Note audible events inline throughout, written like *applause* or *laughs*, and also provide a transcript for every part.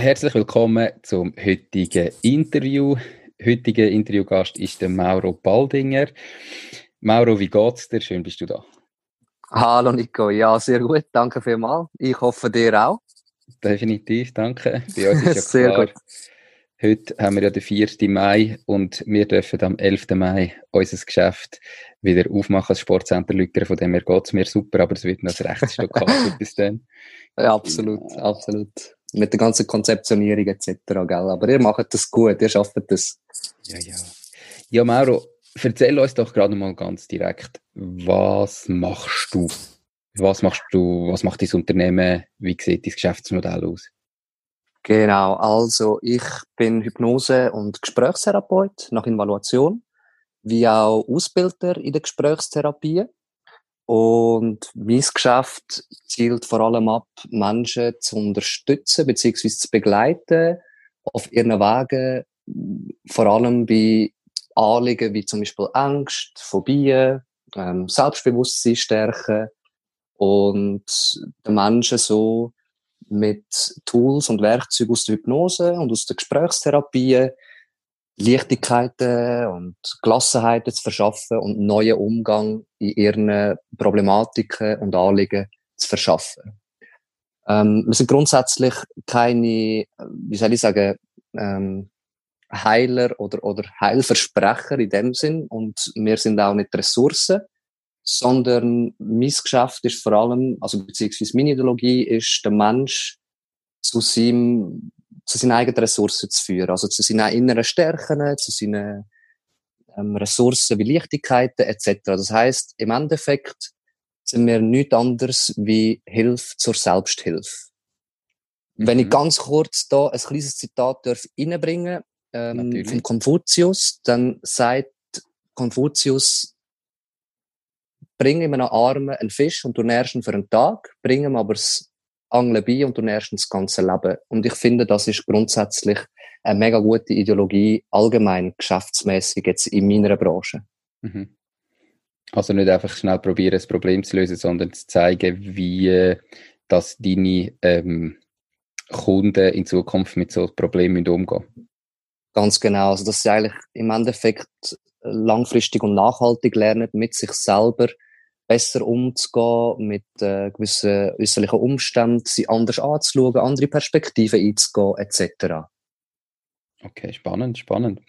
Herzlich willkommen zum heutigen Interview heutige Interviewgast ist der Mauro Baldinger. Mauro, wie geht's dir? Schön bist du da. Hallo Nico, ja, sehr gut, danke vielmals. Ich hoffe dir auch. Definitiv, danke. Bei uns ist ja *laughs* sehr klar, gut. Heute haben wir ja den 4. Mai und wir dürfen am 11. Mai unser Geschäft wieder aufmachen, das Sportcenter Lückere, von dem her geht es mir super, aber es wird noch ein rechtes Stück bis dann. Ja, absolut, absolut mit der ganzen Konzeptionierung etc. Gell? Aber ihr macht das gut, ihr schafft das. Ja, ja. Ja, Mauro, erzähl uns doch gerade mal ganz direkt, was machst du? Was machst du, was macht dein Unternehmen? Wie sieht dein Geschäftsmodell aus? Genau, also ich bin Hypnose- und Gesprächstherapeut nach Evaluation, wie auch Ausbilder in der Gesprächstherapie. Und mein Geschäft zielt vor allem ab, Menschen zu unterstützen bzw. zu begleiten auf ihren Wegen, vor allem bei Anliegen wie zum Beispiel Angst, Phobien, ähm, Selbstbewusstsein stärken und den Menschen so mit Tools und Werkzeugen aus der Hypnose und aus der Gesprächstherapie Leichtigkeiten und Gelassenheiten zu verschaffen und einen neuen Umgang in ihren Problematiken und Anliegen zu verschaffen. Ähm, wir sind grundsätzlich keine, wie soll ich sagen, ähm, Heiler oder, oder Heilversprecher in dem Sinn und wir sind auch nicht Ressourcen, sondern mein Geschäft ist vor allem, also beziehungsweise meine Ideologie ist, der Mensch zu seinem zu seinen eigenen Ressourcen zu führen, also zu seinen inneren Stärken, zu seinen ähm, Ressourcen wie Leichtigkeiten etc. Das heißt, im Endeffekt sind wir nichts anderes wie Hilfe zur Selbsthilfe. Mhm. Wenn ich mhm. ganz kurz da ein kleines Zitat darf reinbringen ähm, von Konfuzius, dann sagt Konfuzius, bring ihm einen Armen einen Fisch und du nährst ihn für einen Tag, bring ihm aber das Angeln bei und du nährst das ganze Leben. Und ich finde, das ist grundsätzlich eine mega gute Ideologie, allgemein geschäftsmäßig jetzt in meiner Branche. Mhm. Also nicht einfach schnell probieren, das Problem zu lösen, sondern zu zeigen, wie äh, dass deine ähm, Kunden in Zukunft mit so Problemen umgehen Ganz genau. Also, dass sie eigentlich im Endeffekt langfristig und nachhaltig lernen, mit sich selber besser umzugehen mit äh, gewissen äußerlichen Umständen, sie anders anzuschauen, andere Perspektiven einzugehen, etc. Okay, spannend, spannend.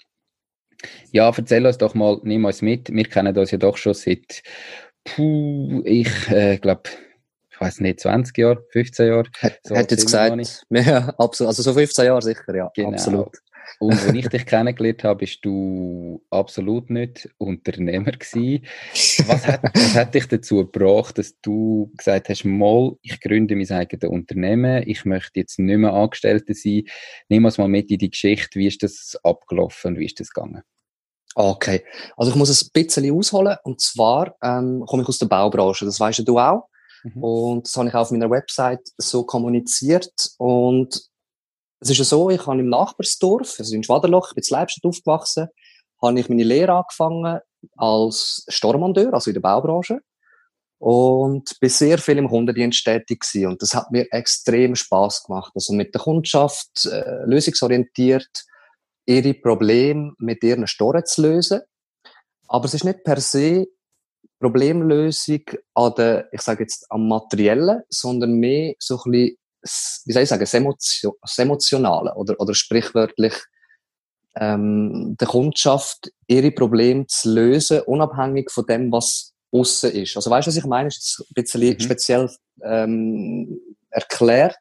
Ja, erzähl uns doch mal, nimm uns mit. Wir kennen uns ja doch schon seit, puh, ich äh, glaube, ich weiß nicht, 20 Jahre, 15 Jahre. So Hätte jetzt gesagt, *laughs* ja, absolut. Also so 15 Jahre sicher, ja, genau. absolut. Und als ich dich kennengelernt habe, bist du absolut nicht Unternehmer gewesen. Was hat, was hat dich dazu gebracht, dass du gesagt hast, mal, ich gründe mein eigenes Unternehmen, ich möchte jetzt nicht mehr Angestellter sein. Nimm uns mal mit in die Geschichte, wie ist das abgelaufen, wie ist das gegangen? Okay, also ich muss es ein bisschen ausholen. Und zwar ähm, komme ich aus der Baubranche, das weißt du auch. Mhm. Und das habe ich auch auf meiner Website so kommuniziert. Und es ist ja so, ich habe im Nachbarsdorf, also in Schwaderloch, ich bin in Leibstadt aufgewachsen, habe ich meine Lehre angefangen als Stormandeur, also in der Baubranche. Und bin sehr viel im Kundendienst tätig gewesen. Und das hat mir extrem Spaß gemacht. Also mit der Kundschaft, äh, lösungsorientiert, ihre Probleme mit ihren Storen zu lösen. Aber es ist nicht per se Problemlösung an der, ich sage jetzt, am Materiellen, sondern mehr so ein bisschen wie soll ich sagen, das, das Emotionale oder, oder sprichwörtlich ähm, der Kundschaft ihre Probleme zu lösen, unabhängig von dem, was außen ist. Also weißt du, was ich meine? Ist jetzt ein bisschen mhm. speziell ähm, erklärt.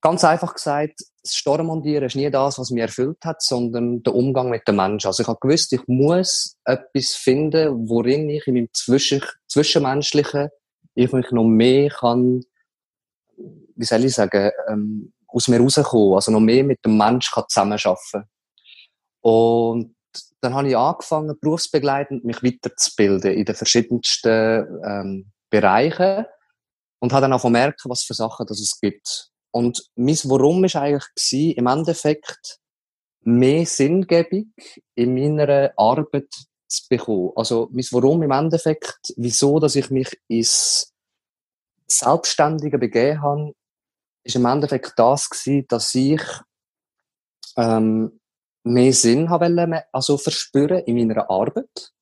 Ganz einfach gesagt, das Stormontieren ist nie das, was mich erfüllt hat, sondern der Umgang mit den Menschen. Also ich habe gewusst, ich muss etwas finden, worin ich in meinem Zwischen Zwischenmenschlichen ich mich noch mehr kann wie soll ich sagen, ähm, aus mir rauskommen, also noch mehr mit dem Mensch kann zusammenarbeiten. Und dann habe ich angefangen, berufsbegleitend mich weiterzubilden in den verschiedensten ähm, Bereichen und habe dann auch merken, was für Sachen das es gibt. Und mein Warum ist eigentlich gewesen, im Endeffekt mehr Sinngebung in meiner Arbeit zu bekommen. Also mein Warum im Endeffekt, wieso, dass ich mich ins Selbstständige begeben habe, ist im Endeffekt das gewesen, dass ich ähm, mehr Sinn habe also verspüren in meiner Arbeit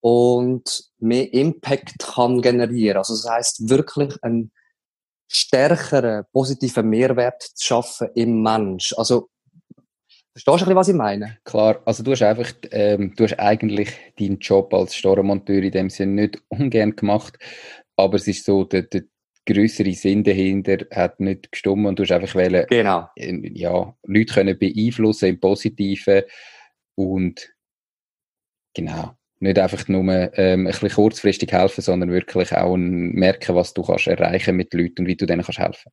und mehr Impact kann generieren. Also das heißt wirklich einen stärkeren positiven Mehrwert zu schaffen im Mensch. Also Verstehst du ein bisschen, was ich meine? Klar, also du hast einfach, ähm, du hast eigentlich deinen Job als Storemonteur in dem Sinne nicht ungern gemacht, aber es ist so, der, der größere Sinn dahinter hat nicht gestummt und du hast einfach wollen, genau. Äh, ja, Leute können beeinflussen im Positiven und genau, nicht einfach nur ähm, ein bisschen kurzfristig helfen, sondern wirklich auch merken, was du kannst erreichen mit Leuten und wie du denen kannst helfen.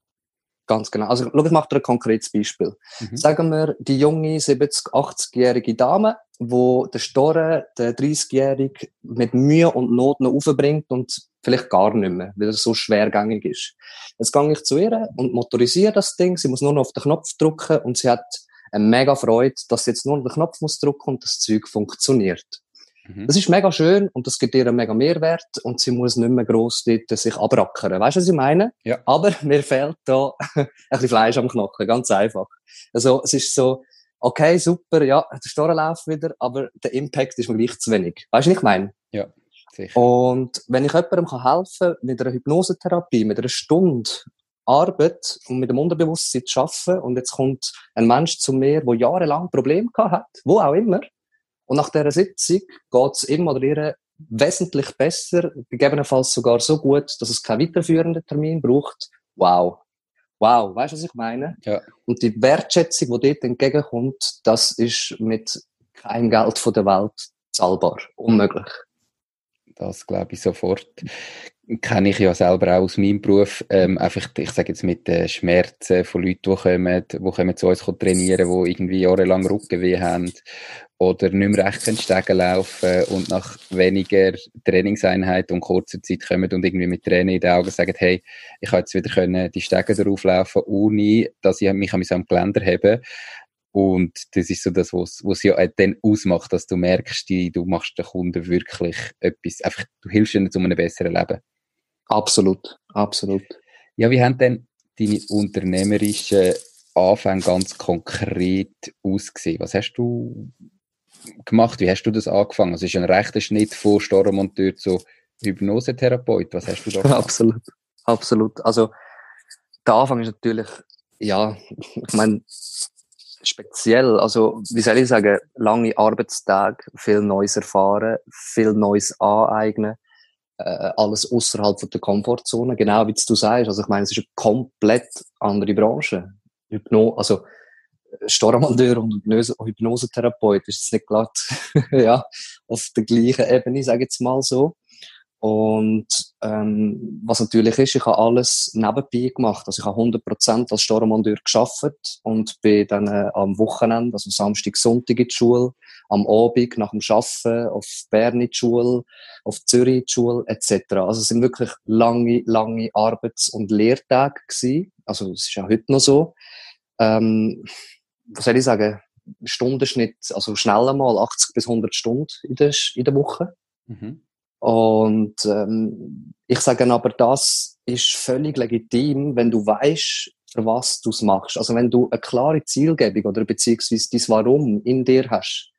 Ganz genau. Also, schau, ich mache dir ein konkretes Beispiel. Mhm. Sagen wir, die junge 70-, 80-jährige Dame, wo der Store, der 30-jährige, mit Mühe und Not noch aufbringt und vielleicht gar nicht mehr, weil er so schwergängig ist. Jetzt gehe ich zu ihr und motorisiere das Ding. Sie muss nur noch auf den Knopf drücken und sie hat eine mega Freude, dass sie jetzt nur noch den Knopf muss drücken und das Zeug funktioniert. Mhm. Das ist mega schön und das gibt ihr einen mega Mehrwert und sie muss nicht mehr gross dort sich abrackern. Weißt du, was ich meine? Ja. Aber *laughs* mir fehlt da *laughs* ein bisschen Fleisch am Knochen, ganz einfach. Also, es ist so, okay, super, ja, der Store läuft wieder, aber der Impact ist mir gleich zu wenig. Weißt du, was ich meine? Ja. Sicher. Und wenn ich jemandem helfen kann, mit einer Hypnosetherapie, mit einer Stunde Arbeit und mit dem Unterbewusstsein zu arbeiten, und jetzt kommt ein Mensch zu mir, der jahrelang Probleme hat, wo auch immer, und nach dieser Sitzung geht es ihm oder ihr wesentlich besser, gegebenenfalls sogar so gut, dass es keinen weiterführenden Termin braucht. Wow. Wow, weißt du, was ich meine? Ja. Und die Wertschätzung, die dort entgegenkommt, das ist mit keinem Geld von der Welt zahlbar. Unmöglich. Das glaube ich sofort kenne ich ja selber auch aus meinem Beruf, ähm, einfach, ich sage jetzt mit den Schmerzen von Leuten, die kommen, die kommen zu uns trainieren, die irgendwie jahrelang Rückenweh haben oder nicht mehr recht Stegen laufen und nach weniger Trainingseinheit und kurzer Zeit kommen und irgendwie mit Tränen in den Augen sagen, hey, ich habe jetzt wieder können die Stege darauf laufen, ohne dass ich mich an meinem Geländer habe. Und das ist so das, was es ja dann ausmacht, dass du merkst, du machst den Kunden wirklich etwas, einfach, du hilfst ihnen zu einem besseren Leben. Absolut, absolut. Ja, wie haben denn deine unternehmerischen Anfänge ganz konkret ausgesehen? Was hast du gemacht? Wie hast du das angefangen? Es ist ein rechter Schnitt von Stormonteur zu Hypnosetherapeut. Was hast du da *laughs* gemacht? Absolut, absolut. Also, der Anfang ist natürlich, ja, ich meine, speziell. Also, wie soll ich sagen, lange Arbeitstage, viel Neues erfahren, viel Neues aneignen äh, alles außerhalb der Komfortzone, genau wie du sagst. Also ich meine, es ist eine komplett andere Branche. Hypno also Stormandeur und Hypnose Hypnosetherapeut ist jetzt nicht glatt *laughs* ja, auf der gleichen Ebene, sage ich jetzt mal so. Und ähm, was natürlich ist, ich habe alles nebenbei gemacht. Also ich habe 100% als Stormandeur geschafft und bin dann äh, am Wochenende, also Samstag, Sonntag in die Schule, am Abend nach dem Arbeiten auf Bern in die Schule, auf Zürich in die Schule etc. Also es sind wirklich lange, lange Arbeits- und Lehrtage gewesen. Also es ist ja heute noch so. Ähm, was soll ich sagen? Stundenschnitt, also schneller mal 80 bis 100 Stunden in der, in der Woche. Mhm. Und ähm, ich sage aber, das ist völlig legitim, wenn du weißt, für was du es machst. Also wenn du eine klare Zielgebung oder beziehungsweise dein Warum in dir hast,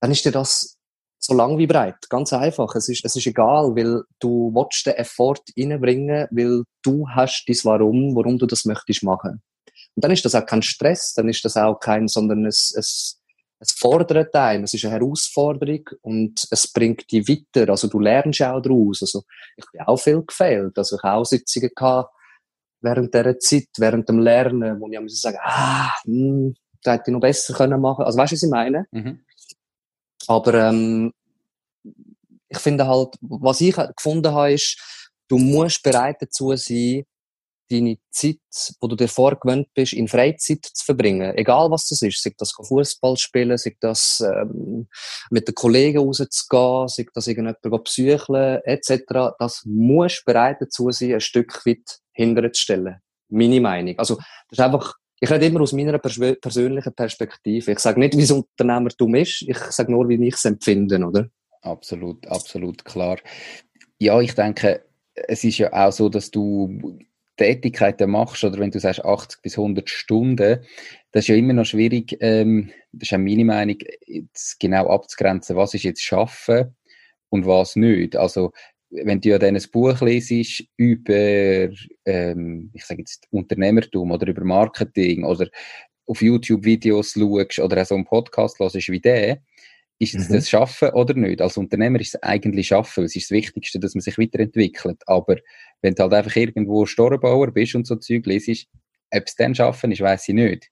dann ist dir das so lang wie breit. Ganz einfach. Es ist, es ist egal, weil du willst den Effort reinbringen, weil du hast dein Warum, warum du das möchtest machen. Und dann ist das auch kein Stress, dann ist das auch kein, sondern es, es, es fordert einen, es ist eine Herausforderung und es bringt dich weiter. Also du lernst auch daraus. Also ich bin auch viel gefehlt. Also ich habe auch Sitzungen gehabt während dieser Zeit, während dem Lernen, wo ich muss sagen, ah, hm, das hätte ich noch besser können machen. Also weißt du, was ich meine? Mhm. Aber ähm, ich finde halt, was ich gefunden habe, ist, du musst bereit dazu sein, deine Zeit, wo du dir vorgewöhnt bist, in Freizeit zu verbringen. Egal was das ist. Sei das Fußball spielen, sei das ähm, mit den Kollegen rauszugehen, sei das irgendjemand psycheln, etc. Das muss bereit dazu sein, ein Stück weit hinterzustellen. Meine Meinung. Also, das ist einfach, ich rede immer aus meiner persönlichen Perspektive. Ich sage nicht, wie es Unternehmertum ist, ich sage nur, wie ich es empfinde, oder? Absolut, absolut klar. Ja, ich denke, es ist ja auch so, dass du Tätigkeiten machst oder wenn du sagst 80 bis 100 Stunden, das ist ja immer noch schwierig, ähm, das ist auch meine Meinung, jetzt genau abzugrenzen, was ist jetzt Schaffen und was nicht. Also wenn du ja dann ein Buch lesest über, ähm, ich sage jetzt Unternehmertum oder über Marketing oder auf YouTube Videos schaust oder auch so einen Podcast hörst wie der, ist es mhm. das Schaffen oder nicht? Als Unternehmer ist es eigentlich Schaffen. Es ist das Wichtigste, dass man sich weiterentwickelt. Aber wenn du halt einfach irgendwo Storebauer bist und so Zeug lesest, ob es dann Schaffen ist, weiß ich nicht.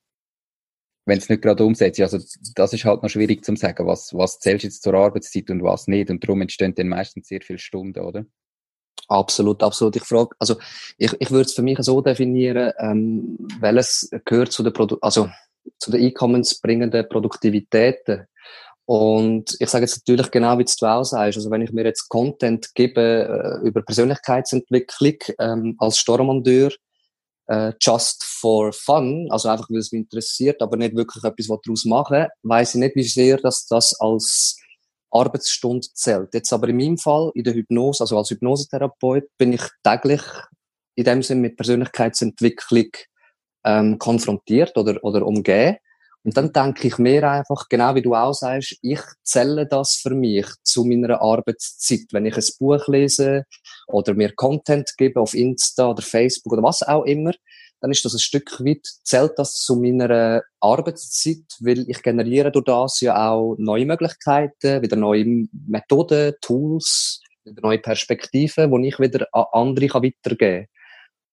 Wenn es nicht gerade umsetzt. Also, das ist halt noch schwierig zu sagen, was, was zählst jetzt zur Arbeitszeit und was nicht. Und darum entstehen dann meistens sehr viele Stunden, oder? Absolut, absolut. Ich frage, also, ich, ich würde es für mich so definieren, ähm, welches gehört zu der Produ also, zu den einkommensbringenden Produktivitäten und ich sage jetzt natürlich genau, wie du auch sagst. Also wenn ich mir jetzt Content gebe äh, über Persönlichkeitsentwicklung ähm, als Stormandeur, äh, just for fun, also einfach weil es mich interessiert, aber nicht wirklich etwas daraus machen, weiß ich nicht, wie sehr dass das als Arbeitsstunde zählt. Jetzt aber in meinem Fall, in der Hypnose, also als Hypnosetherapeut, bin ich täglich in dem Sinne mit Persönlichkeitsentwicklung ähm, konfrontiert oder, oder umgeben. Und dann denke ich mir einfach, genau wie du auch sagst, ich zähle das für mich zu meiner Arbeitszeit. Wenn ich ein Buch lese oder mir Content gebe auf Insta oder Facebook oder was auch immer, dann ist das ein Stück weit, zählt das zu meiner Arbeitszeit, weil ich generiere durch das ja auch neue Möglichkeiten, wieder neue Methoden, Tools, wieder neue Perspektiven, die ich wieder an andere weitergeben kann.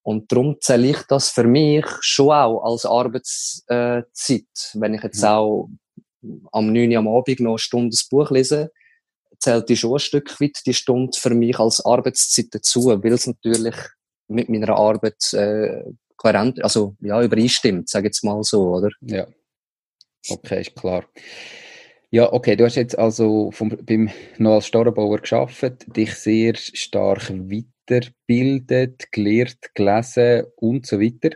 Und darum zähle ich das für mich schon auch als Arbeitszeit. Wenn ich jetzt mhm. auch am 9 Uhr am Abend noch eine Stunde das Buch lese, zählt die schon ein Stück weit die Stunde für mich als Arbeitszeit dazu, weil es natürlich mit meiner Arbeit äh, kohärent, also ja, übereinstimmt, sage ich jetzt mal so, oder? Ja. Okay, ist klar. Ja, okay, du hast jetzt also vom, beim noch als Storebauer geschafft, dich sehr stark weit weiterbildet, gelehrt, gelesen und so weiter.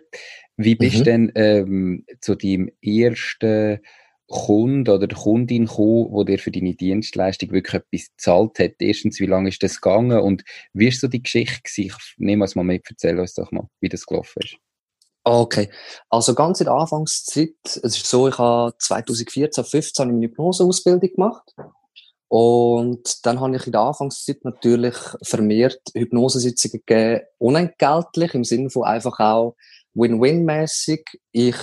Wie bist du mhm. denn ähm, zu deinem ersten Kunden oder Kundin gekommen, wo dir für deine Dienstleistung wirklich etwas gezahlt hat? Erstens, wie lange ist das gegangen und wie ist so die Geschichte gewesen? Nehme es mal mit, erzähl uns doch mal, wie das gelaufen ist. Okay, also ganz in der Anfangszeit, es ist so, ich habe 2014, 2015 eine Hypnoseausbildung gemacht und dann habe ich in der Anfangszeit natürlich vermehrt Hypnosesitzungen gegeben, unentgeltlich, im Sinne von einfach auch Win-Win-mäßig. Ich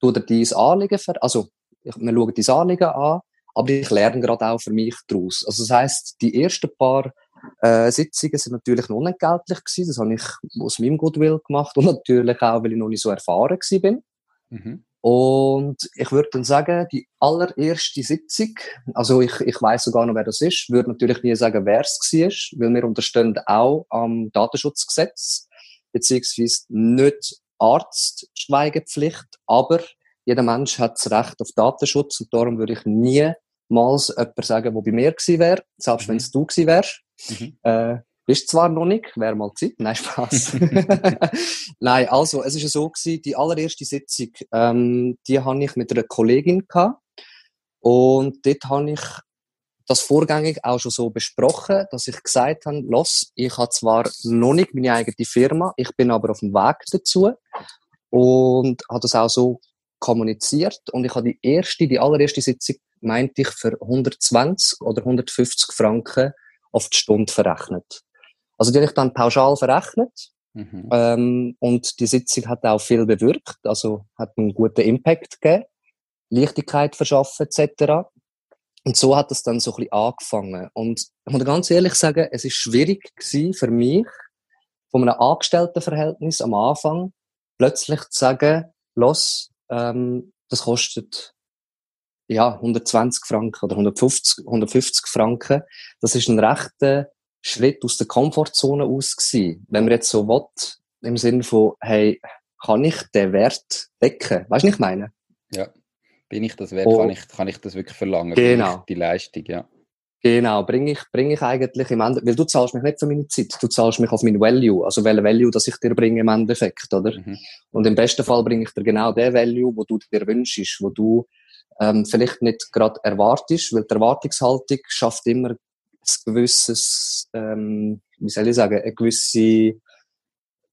tue dir dein Anliegen, ver also ich, wir schauen dein Anliegen an, aber ich lerne gerade auch für mich daraus. Also das heisst, die ersten paar äh, Sitzungen sind natürlich noch unentgeltlich gewesen. Das habe ich aus meinem Goodwill gemacht und natürlich auch, weil ich noch nicht so erfahren gewesen bin. Mhm. Und ich würde dann sagen, die allererste Sitzung, also ich, ich weiß sogar noch, wer das ist, würde natürlich nie sagen, wer es war, weil wir unterstehen auch am Datenschutzgesetz, beziehungsweise nicht Arztschweigepflicht, aber jeder Mensch hat das Recht auf Datenschutz und darum würde ich niemals jemand sagen, der bei mir gewesen wäre, selbst mhm. wenn es du gewesen wärst. Mhm. Äh, bist zwar noch nicht, wäre mal Zeit. Nein, Spaß. *laughs* Nein, also, es ist ja so gewesen, die allererste Sitzung, ähm, die habe ich mit einer Kollegin gehabt. Und dort habe ich das vorgängig auch schon so besprochen, dass ich gesagt habe, los, ich habe zwar noch nicht meine eigene Firma, ich bin aber auf dem Weg dazu. Und habe das auch so kommuniziert. Und ich habe die erste, die allererste Sitzung, meinte ich, für 120 oder 150 Franken auf die Stunde verrechnet. Also die habe ich dann pauschal verrechnet. Mhm. Ähm, und die Sitzung hat auch viel bewirkt, also hat einen guten Impact gegeben, Leichtigkeit verschaffen etc. Und so hat es dann so ein bisschen angefangen. Und ich muss ganz ehrlich sagen, es ist schwierig gewesen für mich, von einem Angestelltenverhältnis am Anfang plötzlich zu sagen, los, ähm, das kostet ja 120 Franken oder 150, 150 Franken. Das ist ein rechter Schritt aus der Komfortzone aus gewesen. Wenn man jetzt so will, im Sinne von, hey, kann ich den Wert decken? Weißt du, was ich meine? Ja. Bin ich das wert? Oh. Kann, ich, kann ich das wirklich verlangen? Genau. Die Leistung, ja. Genau, bringe ich, bringe ich eigentlich im Endeffekt, weil du zahlst mich nicht für meine Zeit, du zahlst mich auf mein Value, also welche Value, das ich dir bringe im Endeffekt, oder? Mhm. Und im besten Fall bringe ich dir genau den Value, wo du dir wünschst, wo du ähm, vielleicht nicht gerade erwartest, weil die Erwartungshaltung schafft immer ein gewisses, ähm, wie soll ich sagen, eine gewisse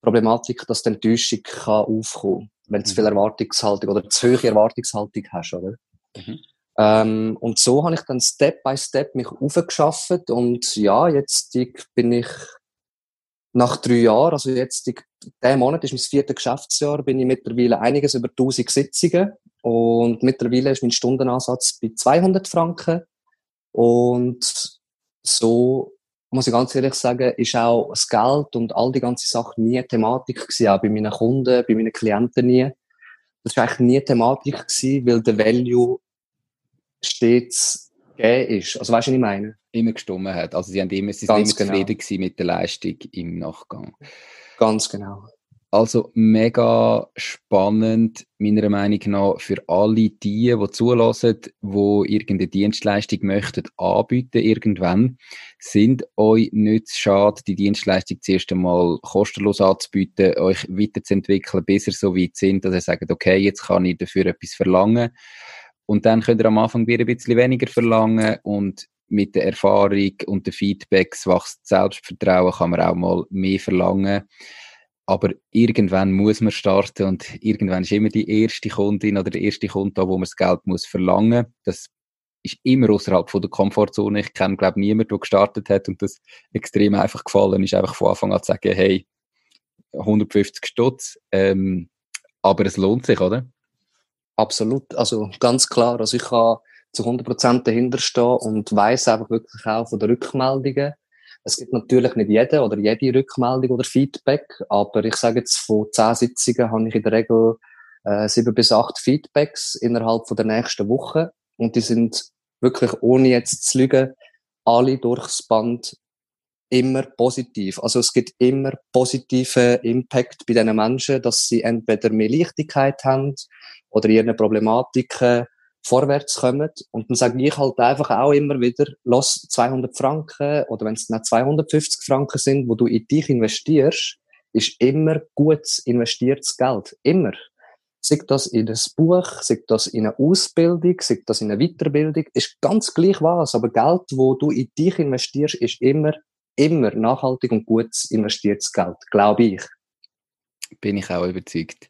Problematik, dass die Enttäuschung kann aufkommen, wenn du zu viel mhm. Erwartungshaltung oder zu hohe Erwartungshaltung hast, oder? Mhm. Ähm, und so habe ich dann Step by Step mich aufgeschafft und ja, jetzt bin ich nach drei Jahren, also jetzt der Monat ist mein viertes Geschäftsjahr, bin ich mittlerweile einiges über 1000 Sitzungen und mittlerweile ist mein Stundenansatz bei 200 Franken und so muss ich ganz ehrlich sagen, ist auch das Geld und all die ganze Sachen nie Thematik gewesen, auch bei meinen Kunden, bei meinen Klienten nie. Das war eigentlich nie Thematik gewesen, weil der Value stets gegeben ist. Also weißt du, was ich meine? Immer gestummen hat. Also sie haben immer, sie sind immer genau. zufrieden mit der Leistung im Nachgang. Ganz genau. Also mega spannend, meiner Meinung nach, für alle die, die zulassen, die irgendeine Dienstleistung möchten anbieten irgendwann, sind euch nicht schade, die Dienstleistung zuerst einmal kostenlos anzubieten, euch weiterzuentwickeln, bis ihr so weit sind, dass ihr sagt, okay, jetzt kann ich dafür etwas verlangen. Und dann könnt ihr am Anfang wieder ein bisschen weniger verlangen und mit der Erfahrung und den Feedbacks wächst Selbstvertrauen, kann man auch mal mehr verlangen. Aber irgendwann muss man starten und irgendwann ist immer die erste Kundin oder der erste Kunde da, wo man das Geld muss verlangen. Das ist immer außerhalb von der Komfortzone. Ich kenne, glaube ich, niemanden, der gestartet hat und das extrem einfach gefallen ist, einfach von Anfang an zu sagen, hey, 150 Stutz, ähm, aber es lohnt sich, oder? Absolut, also ganz klar. Also ich kann zu 100% dahinter stehen und weiß einfach wirklich auch von den Rückmeldungen. Es gibt natürlich nicht jede oder jede Rückmeldung oder Feedback, aber ich sage jetzt, von 10 Sitzungen habe ich in der Regel äh, sieben bis acht Feedbacks innerhalb von der nächsten Woche und die sind wirklich, ohne jetzt zu lügen, alle durchs Band immer positiv. Also es gibt immer positiven Impact bei diesen Menschen, dass sie entweder mehr Leichtigkeit haben oder ihren Problematiken vorwärts kommen. Und dann sage ich halt einfach auch immer wieder, los 200 Franken oder wenn es nicht 250 Franken sind, wo du in dich investierst, ist immer gut investiertes Geld. Immer. Sei das in ein Buch, sei das in eine Ausbildung, sei das in eine Weiterbildung, ist ganz gleich was. Aber Geld, wo du in dich investierst, ist immer, immer nachhaltig und gut investiertes Geld, glaube ich. Bin ich auch überzeugt.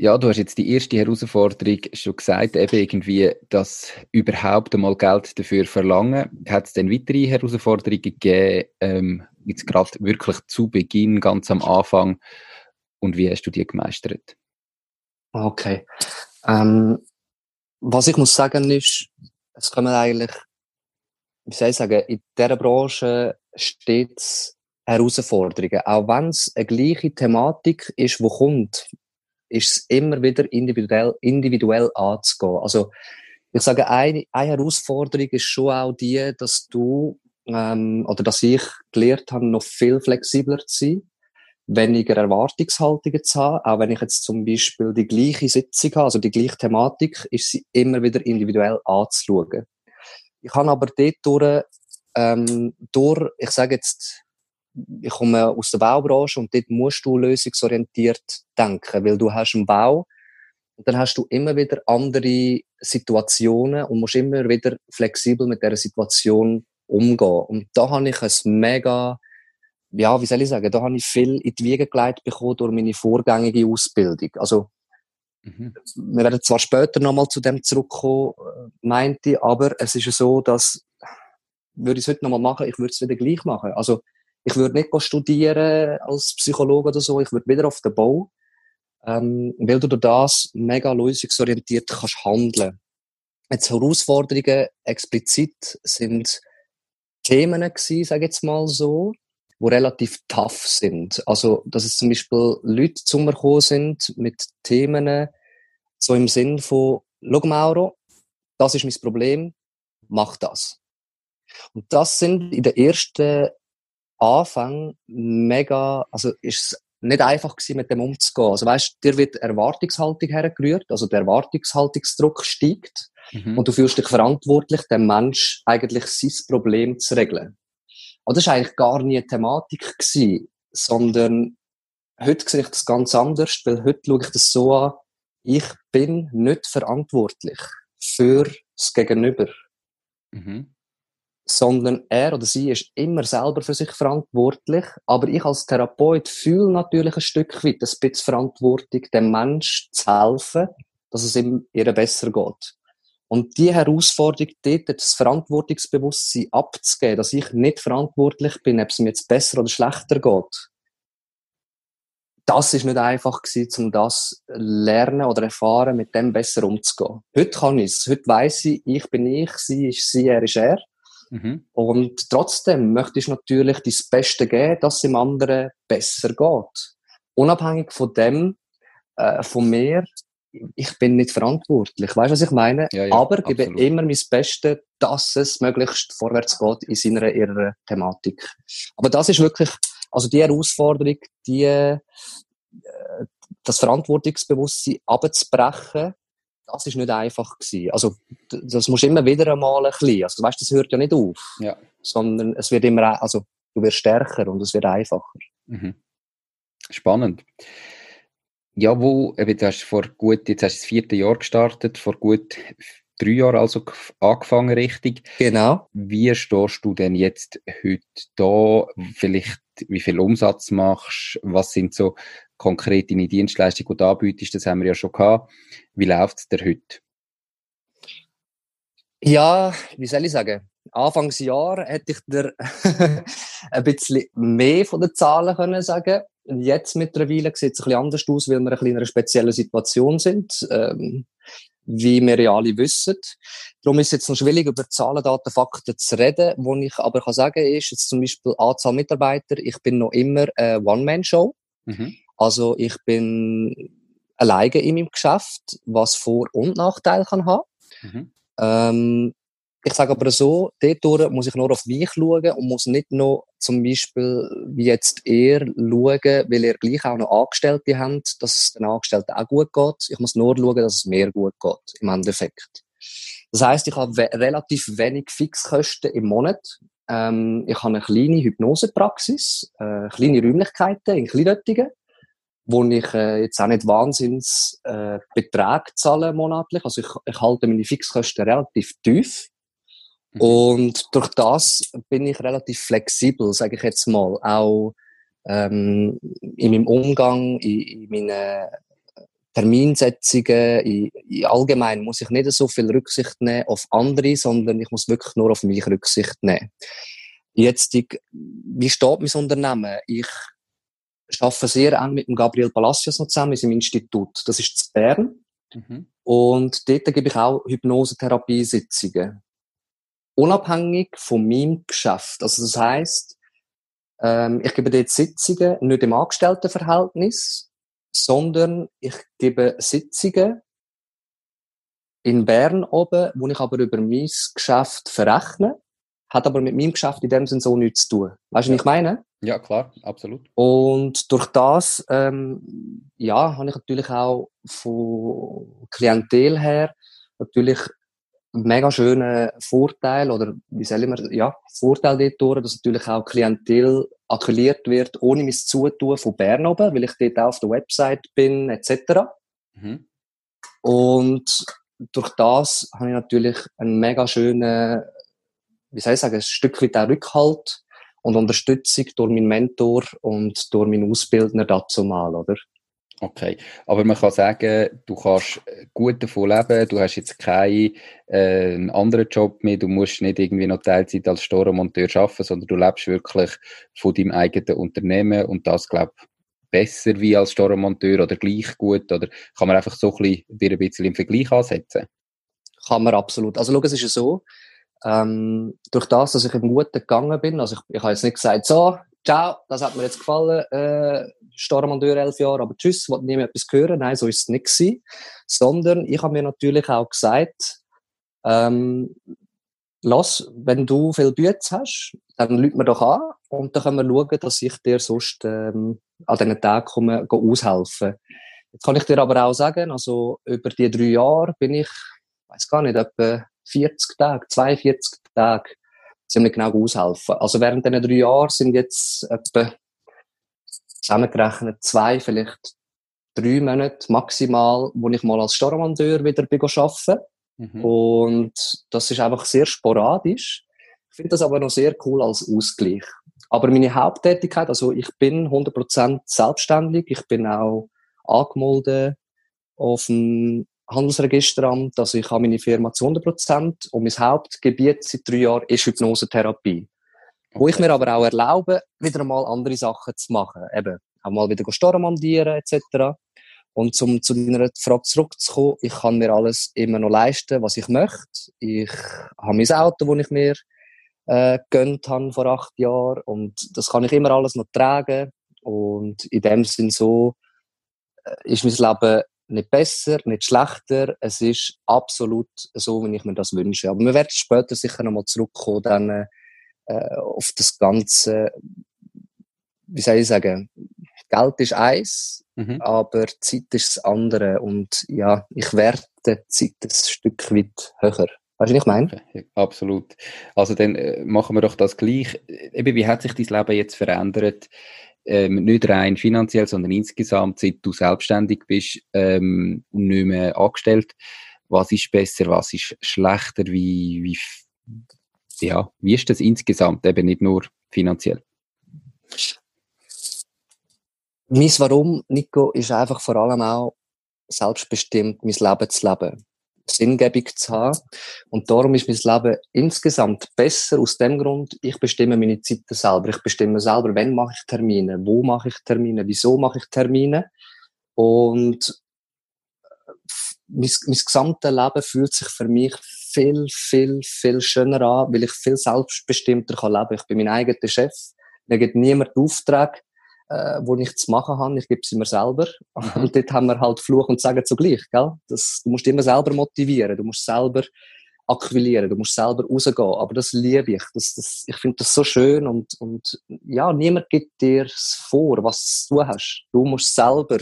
Ja, du hast jetzt die erste Herausforderung schon gesagt, eben irgendwie, dass überhaupt einmal Geld dafür verlangen. Hat es denn weitere Herausforderungen gegeben, ähm, jetzt gerade wirklich zu Beginn, ganz am Anfang? Und wie hast du die gemeistert? Okay. Ähm, was ich muss sagen ist, es kommen eigentlich, wie soll ich sagen, in dieser Branche stets Herausforderungen. Auch wenn es eine gleiche Thematik ist, die kommt, ist es immer wieder individuell, individuell anzugehen. Also, ich sage, eine, eine Herausforderung ist schon auch die, dass du, ähm, oder dass ich gelernt habe, noch viel flexibler zu sein, weniger Erwartungshaltungen zu haben. Auch wenn ich jetzt zum Beispiel die gleiche Sitzung habe, also die gleiche Thematik, ist sie immer wieder individuell anzuschauen. Ich habe aber dort durch, ähm, durch, ich sage jetzt, ich komme aus der Baubranche und dort musst du lösungsorientiert denken, weil du hast einen Bau und dann hast du immer wieder andere Situationen und musst immer wieder flexibel mit der Situation umgehen. Und da habe ich ein mega, ja, wie soll ich sagen, da habe ich viel in die Wiege gelegt bekommen durch meine vorgängige Ausbildung. Also, mhm. wir werden zwar später nochmal zu dem zurückkommen, äh, meinte ich, aber es ist so, dass, würde ich es heute nochmal machen, ich würde es wieder gleich machen. Also, ich würde nicht studieren als Psychologe oder so, ich würde wieder auf den Bau, ähm, weil du durch das mega lösungsorientiert kannst handeln. Jetzt Herausforderungen explizit sind Themen gewesen, sage ich jetzt mal so, wo relativ tough sind. Also, dass es zum Beispiel Leute zu mir gekommen sind mit Themen, so im Sinn von, schau Mauro, das ist mein Problem, mach das. Und das sind in der ersten Anfang mega, also ist es nicht einfach gewesen, mit dem umzugehen. Also weißt, dir wird Erwartungshaltung hergerührt, also der Erwartungshaltungsdruck steigt mhm. und du fühlst dich verantwortlich, dem Mensch eigentlich sein Problem zu regeln. Aber das war eigentlich gar nie eine Thematik gewesen, sondern heute sehe ich das ganz anders, weil heute schaue ich das so an, ich bin nicht verantwortlich für das Gegenüber. Mhm sondern er oder sie ist immer selber für sich verantwortlich. Aber ich als Therapeut fühle natürlich ein Stück weit ein bisschen Verantwortung, dem Menschen zu helfen, dass es ihm ihr besser geht. Und die Herausforderung dort, das Verantwortungsbewusstsein abzugeben, dass ich nicht verantwortlich bin, ob es mir jetzt besser oder schlechter geht, das ist nicht einfach gewesen, um das lernen oder erfahren, mit dem besser umzugehen. Heute kann ich es. Heute weiss ich, ich bin ich, sie ist sie, er ist er. Mhm. Und trotzdem möchtest du natürlich das Beste geben, dass es dem anderen besser geht. Unabhängig von dem, äh, von mir, ich bin nicht verantwortlich. Weißt du, was ich meine? Ja, ja, Aber gebe absolut. immer mein Bestes, dass es möglichst vorwärts geht in seiner ihrer Thematik. Aber das ist wirklich, also die Herausforderung, die, äh, das Verantwortungsbewusstsein abzubrechen, das ist nicht einfach gewesen. Also, das muss immer wieder einmal ein bisschen. Also, weißt, das hört ja nicht auf. Ja. Sondern es wird immer, also, du wirst stärker und es wird einfacher. Mhm. Spannend. Ja, wo, eben, du hast vor gut, jetzt hast du das vierte Jahr gestartet, vor gut drei Jahren also angefangen, richtig. Genau. Wie stehst du denn jetzt heute da? Vielleicht, wie viel Umsatz machst? Was sind so konkret deine Dienstleistung, die du anbietest? Das haben wir ja schon gehabt. Wie läuft es dir heute? Ja, wie soll ich sagen? Anfangsjahr hätte ich dir *laughs* ein bisschen mehr von den Zahlen können sagen Jetzt mittlerweile sieht es ein bisschen anders aus, weil wir ein in einer speziellen Situation sind. Ähm, wie wir ja alle wissen. Darum ist es jetzt noch schwierig, über Zahlen, Daten, Fakten zu reden. Was ich aber kann sagen ist, jetzt zum Beispiel Anzahl Mitarbeiter, ich bin noch immer eine One-Man-Show. Mhm. Also ich bin alleine in meinem Geschäft, was Vor- und Nachteile kann haben. Mhm. Ähm, ich sage aber so, dort muss ich nur auf mich schauen und muss nicht noch zum Beispiel, wie jetzt er schauen, weil er gleich auch noch Angestellte hat, dass es den Angestellten auch gut geht. Ich muss nur schauen, dass es mir gut geht, im Endeffekt. Das heißt, ich habe we relativ wenig Fixkosten im Monat. Ähm, ich habe eine kleine Hypnosepraxis, äh, kleine Räumlichkeiten in Kleinöttingen, wo ich äh, jetzt auch nicht Wahnsinns äh, Beträge zahle monatlich. Also ich, ich halte meine Fixkosten relativ tief. Mhm. Und durch das bin ich relativ flexibel, sage ich jetzt mal. Auch ähm, in meinem Umgang, in, in meinen Terminsetzungen, in, in allgemein muss ich nicht so viel Rücksicht nehmen auf andere, sondern ich muss wirklich nur auf mich Rücksicht nehmen. Jetzt, ich, wie steht mein Unternehmen? Ich arbeite sehr eng mit dem Gabriel Palacios noch zusammen in seinem Institut. Das ist zu Bern. Mhm. Und dort gebe ich auch Hypnosetherapie-Sitzungen unabhängig von meinem Geschäft. Also das heißt, ähm, ich gebe dort Sitzungen nicht im Angestelltenverhältnis, sondern ich gebe Sitzungen in Bern oben, wo ich aber über mein Geschäft verrechne, hat aber mit meinem Geschäft in dem Sinne so nichts zu tun. Weißt du, was ich meine? Ja, klar, absolut. Und durch das, ähm, ja, habe ich natürlich auch von Klientel her natürlich mega schöner Vorteil oder wie soll ich mir, ja, Vorteil dort dass natürlich auch Klientel akquiriert wird, ohne mein Zutun von Bern oben, weil ich dort auch auf der Website bin, etc. Mhm. Und durch das habe ich natürlich einen mega schönen, wie soll ich sagen, ein Stück weit auch Rückhalt und Unterstützung durch meinen Mentor und durch meinen Ausbildner dazu mal, oder? Okay, aber man kann sagen, du kannst gut davon leben, du hast jetzt keinen äh, anderen Job mehr, du musst nicht irgendwie noch Teilzeit als Storemonteur arbeiten, sondern du lebst wirklich von deinem eigenen Unternehmen und das, glaube ich, besser wie als Storemonteur oder gleich gut oder kann man einfach so ein bisschen, dir ein bisschen im Vergleich ansetzen? Kann man absolut. Also schau, es ist ja so, ähm, durch das, dass ich im Guten gegangen bin, also ich, ich habe jetzt nicht gesagt, so, ciao, das hat mir jetzt gefallen, äh, Stormandeur elf Jahre, aber tschüss, wollte niemand etwas hören. Nein, so ist es nicht gewesen. Sondern ich habe mir natürlich auch gesagt, ähm, lass, wenn du viel Bütze hast, dann lügt mir doch an und dann können wir schauen, dass ich dir sonst ähm, an diesen Tagen komme, aushelfen. Jetzt kann ich dir aber auch sagen, also über die drei Jahre bin ich, weiß gar nicht, etwa 40 Tage, 42 Tage ziemlich genau aushelfen. Also während diesen drei Jahren sind jetzt etwa zusammengerechnet zwei, vielleicht drei Monate maximal, wo ich mal als Staramateur wieder arbeiten mhm. Und das ist einfach sehr sporadisch. Ich finde das aber noch sehr cool als Ausgleich. Aber meine Haupttätigkeit, also ich bin 100% selbstständig, ich bin auch angemeldet auf dem Handelsregisteramt, also ich habe meine Firma zu 100% und mein Hauptgebiet seit drei Jahren ist Hypnosetherapie. Okay. Wo ich mir aber auch erlaube, wieder mal andere Sachen zu machen. Eben, auch mal wieder Storamandieren etc. Und zum zu deiner Frage zurückzukommen, ich kann mir alles immer noch leisten, was ich möchte. Ich habe mein Auto, das ich mir äh, gönnt habe vor acht Jahren und das kann ich immer alles noch tragen. Und in dem Sinn so äh, ist mein Leben nicht besser, nicht schlechter. Es ist absolut so, wie ich mir das wünsche. Aber wir werden später sicher nochmal zurückkommen dann, äh, auf das Ganze, wie soll ich sagen, Geld ist eins, mhm. aber Zeit ist das andere. Und ja, ich werte Zeit ein Stück weit höher. Weißt du, was ich meine? Okay, absolut. Also dann äh, machen wir doch das gleich. Eben, wie hat sich dein Leben jetzt verändert? Ähm, nicht rein finanziell, sondern insgesamt, seit du selbstständig bist ähm, und nicht mehr angestellt. Was ist besser, was ist schlechter? Wie, wie, ja, wie ist das insgesamt, eben nicht nur finanziell? Mein Warum, Nico, ist einfach vor allem auch selbstbestimmt mein Leben zu leben. Sinngebung zu haben. Und darum ist mein Leben insgesamt besser aus dem Grund, ich bestimme meine Zeiten selber. Ich bestimme selber, wann mache ich Termine, wo mache ich Termine, wieso mache ich Termine. Und mein, mein gesamtes Leben fühlt sich für mich viel, viel, viel schöner an, weil ich viel selbstbestimmter kann leben. Ich bin mein eigener Chef. Mir gibt niemand Auftrag äh, wo ich zu machen habe. Ich gebe sie mir selber. Mhm. Und dort haben wir halt Fluch und Sagen zugleich, gell? Das, du musst immer selber motivieren, du musst selber akquilieren, du musst selber rausgehen. Aber das liebe ich. Das, das, ich finde das so schön und, und ja, niemand gibt dir vor, was du hast. Du musst selber.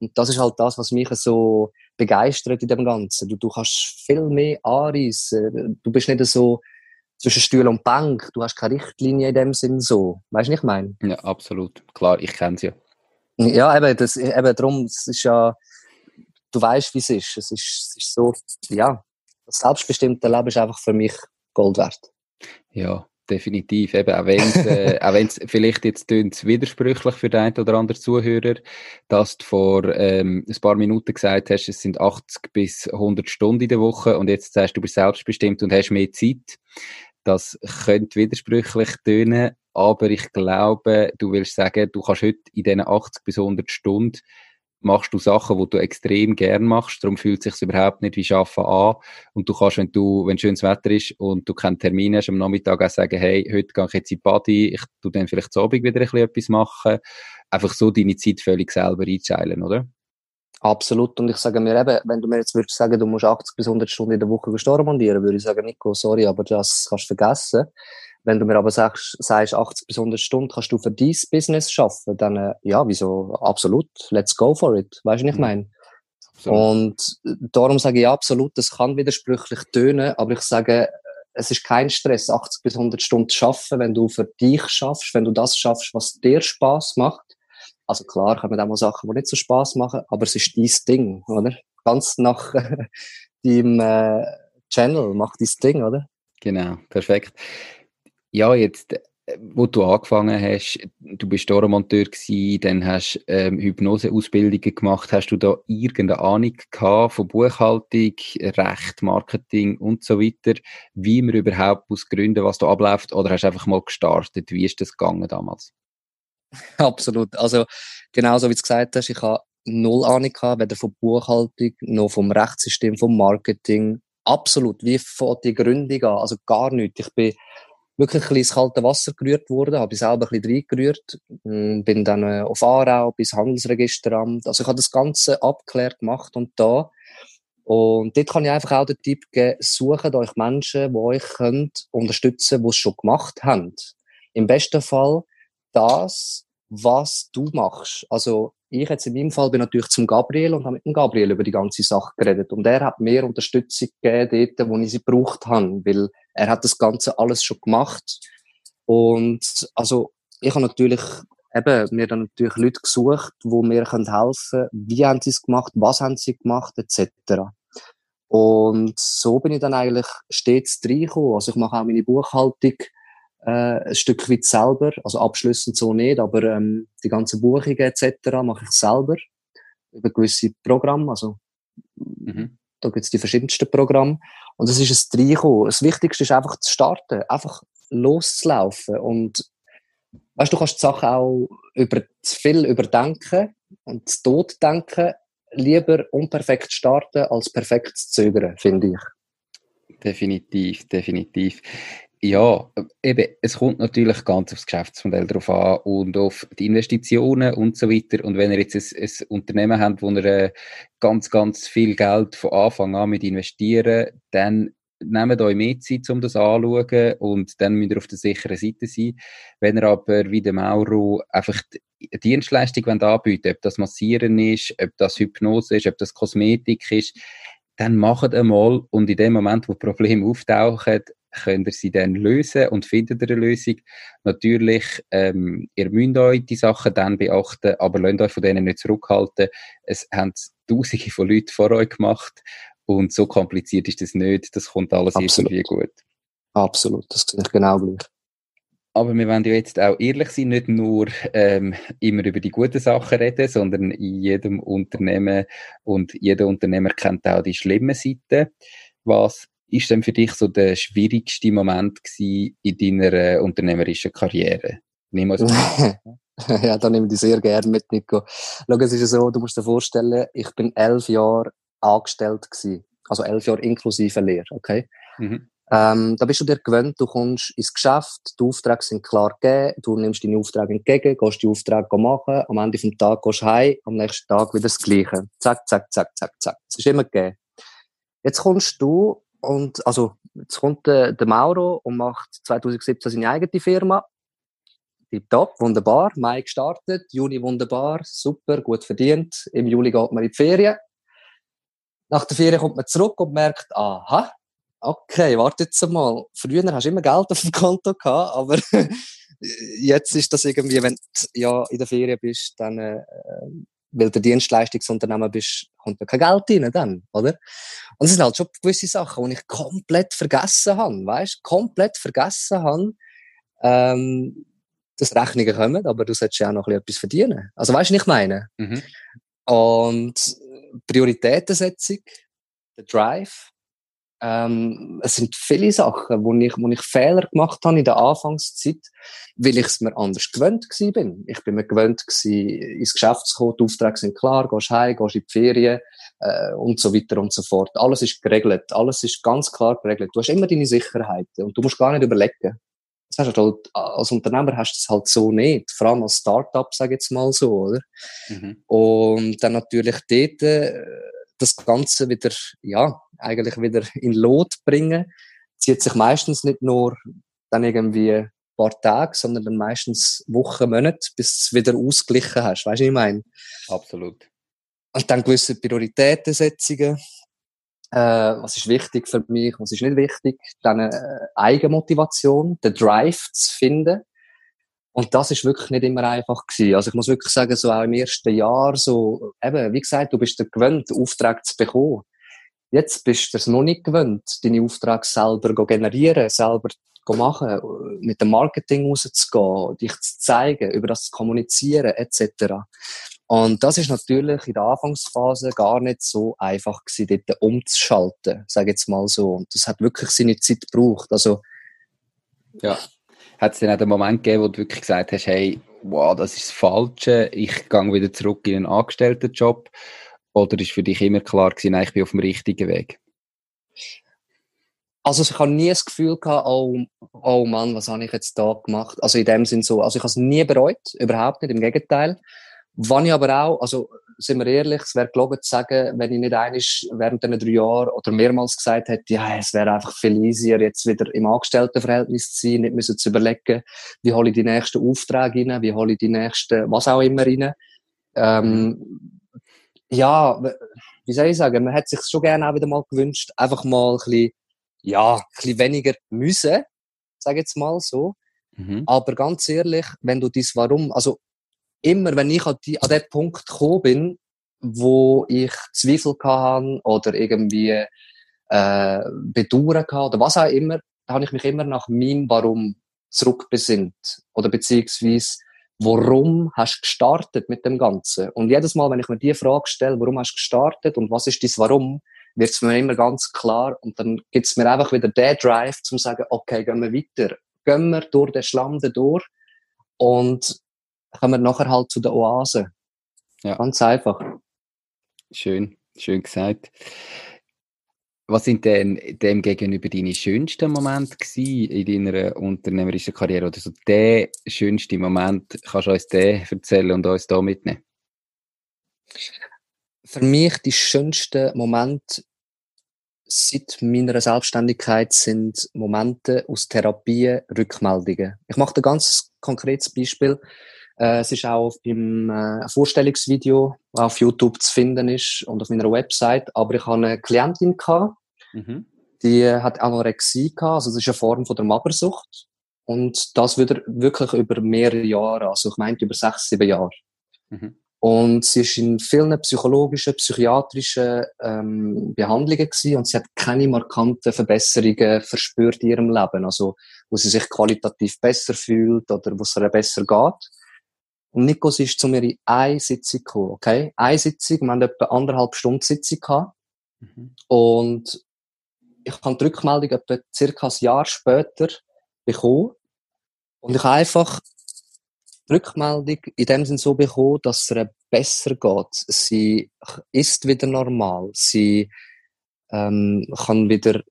Und das ist halt das, was mich so begeistert in dem Ganzen. Du, du kannst viel mehr anreißen. Du bist nicht so zwischen Stuhl und Bank. Du hast keine Richtlinie in dem Sinn so. Weißt du, was ich meine? Ja, absolut. Klar, ich kenne es ja. Ja, eben, das, eben darum, es ist ja, du weißt, wie es ist. Es ist, es ist so, ja, das selbstbestimmte Leben ist einfach für mich Gold wert. Ja, definitiv. Eben, auch wenn es äh, *laughs* vielleicht jetzt widersprüchlich für den einen oder anderen Zuhörer, dass du vor ähm, ein paar Minuten gesagt hast, es sind 80 bis 100 Stunden in der Woche und jetzt sagst du, du bist selbstbestimmt und hast mehr Zeit. Das könnte widersprüchlich tönen, aber ich glaube, du willst sagen, du kannst heute in diesen 80 bis 100 Stunden machst du Sachen, die du extrem gern machst, darum fühlt es sich überhaupt nicht wie Arbeiten an und du kannst, wenn du, wenn schönes Wetter ist und du keinen Termin hast, am Nachmittag auch sagen, hey, heute gehe ich jetzt in die ich tu dann vielleicht zu Abend wieder ein bisschen etwas machen, einfach so deine Zeit völlig selber einteilen, oder? Absolut. Und ich sage mir eben, wenn du mir jetzt würdest sagen, du musst 80 bis 100 Stunden in der Woche montieren, würde ich sagen, Nico, sorry, aber das kannst du vergessen. Wenn du mir aber sagst, sagst 80 bis 100 Stunden kannst du für dein Business schaffen, dann, äh, ja, wieso? Absolut. Let's go for it. Weißt du, was ich mhm. meine? Und darum sage ich absolut, das kann widersprüchlich tönen, aber ich sage, es ist kein Stress, 80 bis 100 Stunden zu schaffen, wenn du für dich schaffst, wenn du das schaffst, was dir Spaß macht also klar kommen auch mal Sachen, die nicht so Spaß machen, aber es ist dein Ding, oder? Ganz nach *laughs* deinem äh, Channel, mach dein Ding, oder? Genau, perfekt. Ja, jetzt, äh, wo du angefangen hast, du bist Monteur gewesen, dann hast ähm, Hypnoseausbildungen gemacht, hast du da irgendeine Ahnung gehabt von Buchhaltung, Recht, Marketing und so weiter, wie man überhaupt muss gründen, was da abläuft, oder hast du einfach mal gestartet? Wie ist das gegangen damals? *laughs* Absolut. Also, genauso wie du gesagt hast, ich habe null Ahnung gehabt, weder von Buchhaltung noch vom Rechtssystem, vom Marketing. Absolut. Wie von die Gründung an? Also gar nichts. Ich bin wirklich ein ins kalte Wasser gerührt worden, habe ich selber ein bisschen reingerührt, hm, bin dann äh, auf Aarau bis Handelsregisteramt. Also ich habe das Ganze abgeklärt gemacht und da. Und dort kann ich einfach auch den Tipp geben, sucht euch Menschen, die euch unterstützen, die es schon gemacht haben. im besten Fall das, was du machst. Also ich jetzt in meinem Fall bin natürlich zum Gabriel und habe mit dem Gabriel über die ganze Sache geredet. Und er hat mir Unterstützung gegeben dort, wo ich sie gebraucht habe, weil er hat das Ganze alles schon gemacht. Und also ich habe natürlich eben mir dann natürlich Leute gesucht, wo mir helfen können, wie haben sie es gemacht, was haben sie gemacht, etc. Und so bin ich dann eigentlich stets reingekommen. Also ich mache auch meine Buchhaltung äh, ein Stück weit selber, also abschließend so nicht, aber ähm, die ganzen Buchungen etc. mache ich selber über gewisse Programme, also mhm. da gibt es die verschiedensten Programme und es ist ein Reinkommen. Das Wichtigste ist einfach zu starten, einfach loszulaufen und weißt du, kannst die Sachen auch über zu viel überdenken und zu tot denken, lieber unperfekt starten als perfekt zu zögern, finde ich. Definitiv, definitiv. Ja, eben, es kommt natürlich ganz aufs Geschäftsmodell drauf an und auf die Investitionen und so weiter. Und wenn ihr jetzt ein, ein Unternehmen habt, wo ihr äh, ganz, ganz viel Geld von Anfang an mit investieren, dann nehmt euch mehr Zeit, um das anzuschauen und dann müsst ihr auf der sicheren Seite sein. Wenn ihr aber wie der Mauro einfach die Dienstleistung anbieten ob das Massieren ist, ob das Hypnose ist, ob das Kosmetik ist, dann macht einmal und in dem Moment, wo Probleme auftauchen, könnt ihr sie dann lösen und findet ihr eine Lösung. Natürlich, ähm, ihr müsst euch die Sachen dann beachten, aber lasst euch von denen nicht zurückhalten. Es haben tausende von Leuten vor euch gemacht und so kompliziert ist das nicht. Das kommt alles Absolut. irgendwie gut. Absolut, das sehe ich genau gleich. Aber wir wollen ja jetzt auch ehrlich sein, nicht nur ähm, immer über die guten Sachen reden, sondern in jedem Unternehmen und jeder Unternehmer kennt auch die schlimmen Seiten. Was ist denn für dich so der schwierigste Moment in deiner äh, unternehmerischen Karriere? Nimm mal *laughs* ja, da nehme ich dich sehr gerne mit, Nico. Schau, es ist ja so, du musst dir vorstellen, ich bin elf Jahre angestellt gewesen. Also elf Jahre inklusive Lehre, okay? Mhm. Ähm, da bist du dir gewöhnt, du kommst ins Geschäft, die Aufträge sind klar gegeben, du nimmst deine Aufträge entgegen, gehst die Aufträge machen, am Ende vom Tag gehst du heim, am nächsten Tag wieder das Gleiche. Zack, zack, zack, zack, zack. Das ist immer gegeben. Jetzt kommst du und, also, jetzt kommt der, der Mauro und macht 2017 seine eigene Firma. Top, wunderbar. Mai gestartet, Juni wunderbar, super, gut verdient. Im Juli geht man in die Ferien. Nach der Ferien kommt man zurück und merkt, aha, okay, warte jetzt mal. Früher hast du immer Geld auf dem Konto gehabt, aber *laughs* jetzt ist das irgendwie, wenn du ja in der Ferien bist, dann, äh, weil du Dienstleistungsunternehmen bist, kommt da kein Geld rein dann, oder? Und es sind halt schon gewisse Sachen, die ich komplett vergessen habe, weißt? Komplett vergessen habe, ähm, dass Rechnungen kommen, aber du solltest ja auch noch etwas verdienen. Also weißt du, was ich meine? Mhm. Und Prioritätensetzung, der Drive, ähm, es sind viele Sachen, wo ich, wo ich Fehler gemacht habe in der Anfangszeit, weil ich es mir anders gewöhnt bin. Ich bin mir gewöhnt gewesen, ins Geschäft zu kommen, die Aufträge sind klar, gehst heim, gehst in die Ferien äh, und so weiter und so fort. Alles ist geregelt, alles ist ganz klar geregelt. Du hast immer deine Sicherheiten und du musst gar nicht überlegen. Das hast du halt, als Unternehmer hast du es halt so nicht. Vor allem als Startup, sage ich jetzt mal so, oder? Mhm. Und dann natürlich dort äh, das Ganze wieder, ja, eigentlich wieder in Lot bringen, zieht sich meistens nicht nur dann irgendwie ein paar Tage, sondern dann meistens Wochen, Monate, bis du es wieder ausgeglichen hast. Weißt du, was ich meine? Absolut. Und dann gewisse Prioritätensetzungen. Äh, was ist wichtig für mich, was ist nicht wichtig. Dann äh, Eigenmotivation, den Drive zu finden. Und das ist wirklich nicht immer einfach gewesen. Also ich muss wirklich sagen, so auch im ersten Jahr, so, eben, wie gesagt, du bist dir gewöhnt, Aufträge zu bekommen. Jetzt bist du es noch nicht gewöhnt, deine Aufträge selber zu generieren, selber zu machen, mit dem Marketing rauszugehen, dich zu zeigen, über das zu kommunizieren, etc. Und das ist natürlich in der Anfangsphase gar nicht so einfach gewesen, dort umzuschalten, sage ich jetzt mal so. Und das hat wirklich seine Zeit gebraucht. Also, ja hat es dann auch den Moment gegeben, wo du wirklich gesagt hast, hey, wow, das ist das Falsche, ich gehe wieder zurück in einen Angestelltenjob? Oder ist für dich immer klar gewesen, nein, ich bin auf dem richtigen Weg? Also ich habe nie das Gefühl gehabt, oh, oh Mann, was habe ich jetzt da gemacht? Also in dem Sinn so, also ich habe es nie bereut, überhaupt nicht, im Gegenteil. Wann ich aber auch, also sind wir ehrlich, es wäre gelogen zu sagen, wenn ich nicht einig während diesen drei Jahren oder mehrmals gesagt hätte, ja, es wäre einfach viel easier, jetzt wieder im Angestelltenverhältnis zu sein, nicht müssen zu überlegen, wie hole ich die nächsten Aufträge rein, wie hole ich die nächsten, was auch immer rein. Ähm, ja, wie soll ich sagen, man hätte sich schon gerne auch wieder mal gewünscht, einfach mal ein bisschen, ja, ein bisschen weniger müssen, sage jetzt mal so. Mhm. Aber ganz ehrlich, wenn du dies Warum, also immer, wenn ich an, die, an den Punkt gekommen bin, wo ich Zweifel hatte oder irgendwie äh, Bedauern hatte oder was auch immer, da habe ich mich immer nach meinem Warum zurückbesinnt. Oder beziehungsweise, warum hast du gestartet mit dem Ganzen? Und jedes Mal, wenn ich mir die Frage stelle, warum hast du gestartet und was ist dein Warum, wird es mir immer ganz klar und dann gibt es mir einfach wieder den Drive, zum zu sagen, okay, gehen wir weiter. Gehen wir durch den Schlamm durch und kommen wir nachher halt zu der Oase. Ja. Ganz einfach. Schön, schön gesagt. Was sind denn dem gegenüber deine schönsten Momente in deiner unternehmerischen Karriere? Oder so der schönste Moment, kannst du uns den erzählen und uns da mitnehmen? Für mich die schönsten Momente seit meiner Selbstständigkeit sind Momente aus Therapien, Rückmeldungen. Ich mache ein ganz konkretes Beispiel. Äh, es ist auch im äh, Vorstellungsvideo auf YouTube zu finden ist und auf meiner Website. Aber ich hatte eine Klientin gehabt, mhm. die hat Anorexie gehabt, also das ist eine Form von der Magersucht. Und das wieder wirklich über mehrere Jahre, also ich meinte über sechs, sieben Jahre. Mhm. Und sie ist in vielen psychologischen, psychiatrischen ähm, Behandlungen gewesen und sie hat keine markanten Verbesserungen verspürt in ihrem Leben. Also, wo sie sich qualitativ besser fühlt oder wo es ihr besser geht. Und Nikos ist zu mir in eine Sitzung gekommen, okay? Eine Sitzung, wir haben etwa anderthalb Stunden Sitzung gehabt. Mhm. Und ich habe die Rückmeldung etwa circa ein Jahr später bekommen. Und ich habe einfach die Rückmeldung in dem Sinne so bekommen, dass es ihr besser geht. Sie ist wieder normal. Sie ähm, kann wieder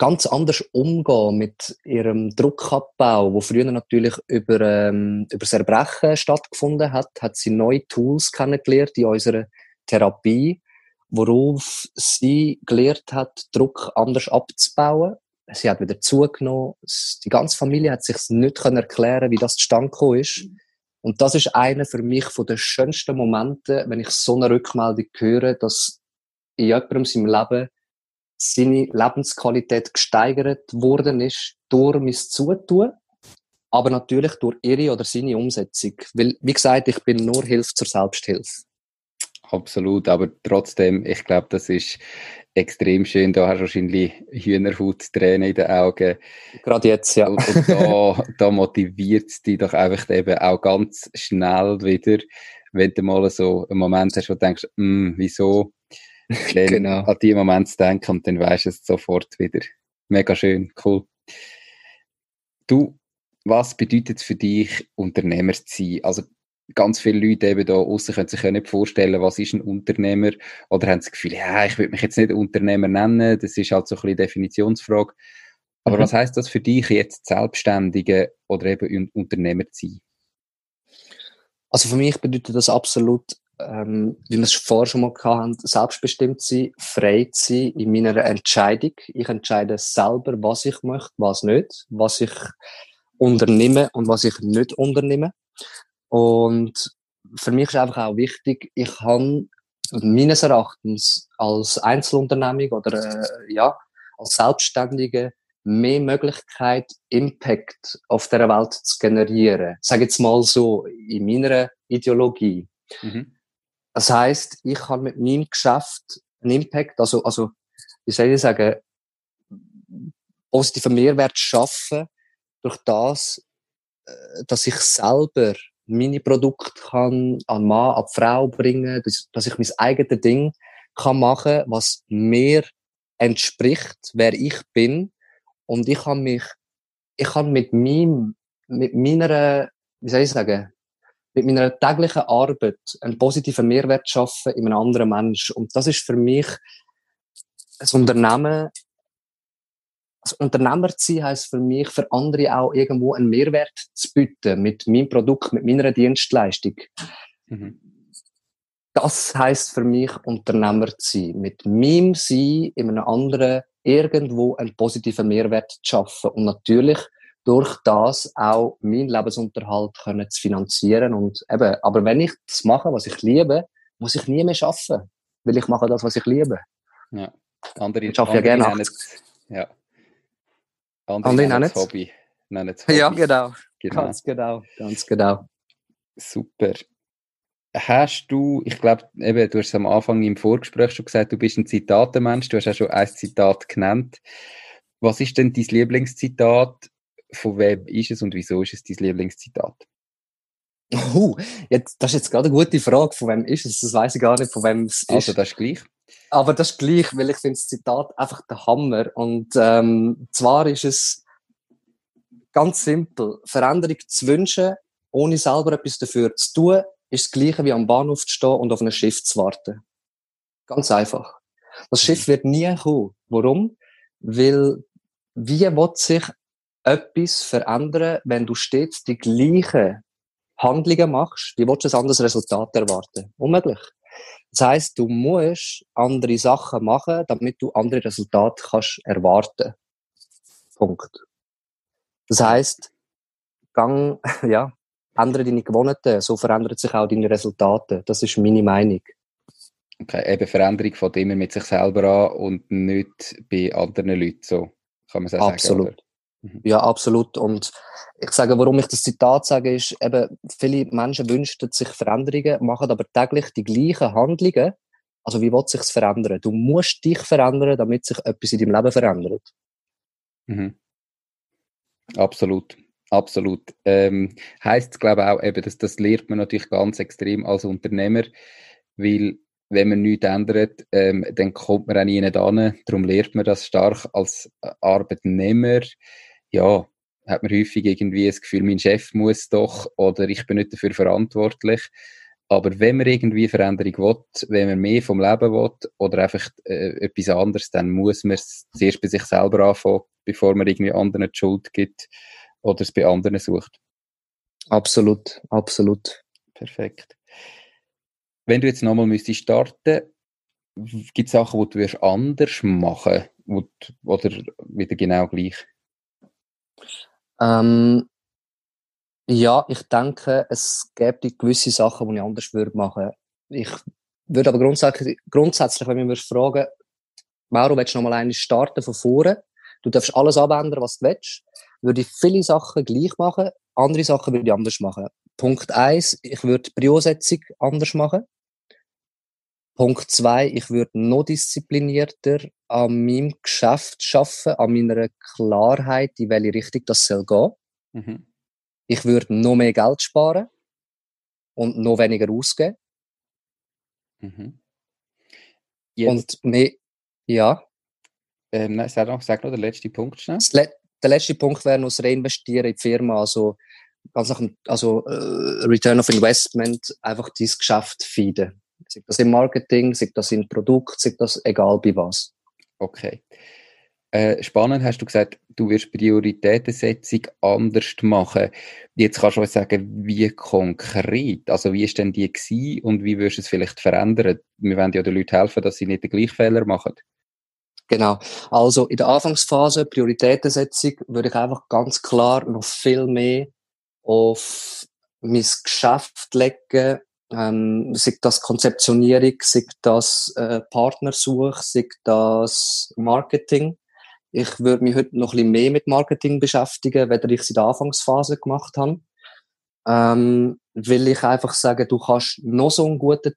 ganz anders umgehen mit ihrem Druckabbau, wo früher natürlich über, ähm, über das Erbrechen stattgefunden hat, hat sie neue Tools kennengelernt in unserer Therapie, worauf sie gelernt hat, Druck anders abzubauen. Sie hat wieder zugenommen. Die ganze Familie hat sich nicht erklären wie das zustande gekommen ist. Und das ist einer für mich von den schönsten Momente, wenn ich so eine Rückmeldung höre, dass in jemandem seinem Leben seine Lebensqualität gesteigert worden ist durch mein Zutun, aber natürlich durch ihre oder seine Umsetzung. Weil, wie gesagt, ich bin nur Hilfe zur Selbsthilfe. Absolut, aber trotzdem, ich glaube, das ist extrem schön. Da hast du wahrscheinlich Hühnerhauttränen in den Augen. Gerade jetzt, ja. Und, und da, *laughs* da motiviert es dich doch einfach eben auch ganz schnell wieder, wenn du mal so einen Moment hast, wo du denkst, hm, *laughs* wieso genau. an die Moment zu denken und dann weißt du es sofort wieder. Mega schön, cool. Du, was bedeutet es für dich, Unternehmer zu sein? Also ganz viele Leute eben da außen können sich ja nicht vorstellen, was ist ein Unternehmer oder haben das Gefühl, ja, ich würde mich jetzt nicht Unternehmer nennen, das ist halt so ein bisschen Definitionsfrage. Aber mhm. was heißt das für dich jetzt Selbstständige oder eben Unternehmer zu sein? Also für mich bedeutet das absolut ähm, wie wir es vorher schon mal hatten, selbstbestimmt sein, frei sein in meiner Entscheidung. Ich entscheide selber, was ich möchte, was nicht, was ich unternehme und was ich nicht unternehme. Und für mich ist einfach auch wichtig, ich habe meines Erachtens als Einzelunternehmung oder äh, ja, als Selbstständige mehr Möglichkeit, Impact auf der Welt zu generieren. Sag jetzt mal so, in meiner Ideologie. Mhm. Das heißt, ich kann mit meinem Geschäft einen Impact, also, also, wie soll ich sagen, positiven Mehrwert schaffen durch das, äh, dass ich selber meine Produkte kann an Mann, an Frau bringen, dass, dass ich mein eigenes Ding kann machen, was mir entspricht, wer ich bin. Und ich kann mich, ich kann mit meinem, mit meiner, wie soll ich sagen, mit meiner täglichen Arbeit einen positiven Mehrwert schaffen in einem anderen Mensch. Und das ist für mich ein Unternehmen, als Unternehmer zu sein, heisst für mich, für andere auch irgendwo einen Mehrwert zu bieten mit meinem Produkt, mit meiner Dienstleistung. Mhm. das heißt für mich, Unternehmer zu sein. Mit meinem Sein in einem anderen irgendwo einen positiven Mehrwert zu schaffen. Und natürlich durch das auch meinen Lebensunterhalt können zu finanzieren. Und eben, aber wenn ich das mache, was ich liebe, muss ich nie mehr arbeiten. Weil ich mache das, was ich liebe. Ja. Andere, ich arbeite ja gerne Ja. Andere, andere nennen es Hobby. Nennen Hobby. Ja, genau. genau. Ganz genau. Ganz genau. Super. Hast du, ich glaube, eben, du hast es am Anfang im Vorgespräch schon gesagt, du bist ein Zitatenmensch, du hast ja schon ein Zitat genannt. Was ist denn dein Lieblingszitat? Von wem ist es und wieso ist es dein Lieblingszitat? Uh, jetzt, das ist jetzt gerade eine gute Frage. Von wem ist es? Das weiß ich gar nicht, von wem es ist. Also, das ist gleich. Aber das ist gleich, weil ich finde das Zitat einfach der Hammer. Und ähm, zwar ist es ganz simpel. Veränderung zu wünschen, ohne selber etwas dafür zu tun, ist das Gleiche wie am Bahnhof zu stehen und auf ein Schiff zu warten. Ganz einfach. Das Schiff wird nie kommen. Warum? Weil, wie wird sich etwas verändern, wenn du stets die gleichen Handlungen machst? Wie willst du ein anderes Resultat erwarten? Unmöglich. Das heisst, du musst andere Sachen machen, damit du andere Resultate kannst erwarten. Punkt. Das heisst, gang, *laughs* ja, ändere deine Gewohnheiten, so verändern sich auch deine Resultate. Das ist meine Meinung. Okay, eben Veränderung von immer mit sich selber an und nicht bei anderen Leuten, so kann man es auch Absolut. sagen. Absolut. Ja, absolut. Und ich sage, warum ich das Zitat sage, ist eben, viele Menschen wünschen sich Veränderungen, machen aber täglich die gleichen Handlungen. Also wie wird sich verändern? Du musst dich verändern, damit sich etwas in deinem Leben verändert. Mhm. Absolut. Absolut. Ähm, heißt, glaube auch, eben, dass das lernt man natürlich ganz extrem als Unternehmer, weil wenn man nichts ändert, ähm, dann kommt man auch nie hin. Darum lernt man das stark als Arbeitnehmer. Ja, hat man häufig irgendwie das Gefühl, mein Chef muss doch oder ich bin nicht dafür verantwortlich. Aber wenn man irgendwie Veränderung will, wenn man mehr vom Leben will oder einfach äh, etwas anderes, dann muss man es zuerst bei sich selber anfangen, bevor man irgendwie anderen die Schuld gibt oder es bei anderen sucht. Absolut, absolut. Perfekt. Wenn du jetzt nochmal müsstest starten, gibt es Sachen, die du anders machen oder wieder genau gleich? Ähm, ja, ich denke, es gäbe gewisse Sachen, die ich anders würde machen. Ich würde aber grundsätzlich, grundsätzlich wenn wir mich fragen, Mauro, willst du nochmal eine starten von vorne? Du darfst alles abändern, was du willst würde ich viele Sachen gleich machen, andere Sachen würde ich anders machen. Punkt eins, ich würde die Priosetzung anders machen. Punkt zwei, ich würde noch disziplinierter an meinem Geschäft schaffen, an meiner Klarheit, in welche Richtung das soll gehen. Mhm. Ich würde noch mehr Geld sparen und noch weniger ausgeben. Mhm. Und mehr, ja. Ähm, nein, sag noch, sag noch den letzten Punkt schnell der letzte Punkt wäre noch das Reinvestieren in die Firma, also ganz nach dem, also äh, Return of Investment, einfach dieses Geschäft feeden. Sei das im Marketing, sei das im Produkt, sei das egal bei was. Okay. Äh, spannend hast du gesagt, du wirst Prioritätensetzung anders machen. Jetzt kannst du uns sagen, wie konkret, also wie ist denn die gewesen und wie wirst du es vielleicht verändern? Wir wollen ja den Leuten helfen, dass sie nicht den gleichen Fehler machen. Genau. Also in der Anfangsphase, Prioritätensetzung, würde ich einfach ganz klar noch viel mehr auf mein Geschäft legen, ähm, sei das Konzeptionierung, sei das äh, Partnersuche, sei das Marketing. Ich würde mich heute noch ein bisschen mehr mit Marketing beschäftigen, weder ich es in der Anfangsphase gemacht habe. Ähm, will ich einfach sagen, du kannst noch so ein guter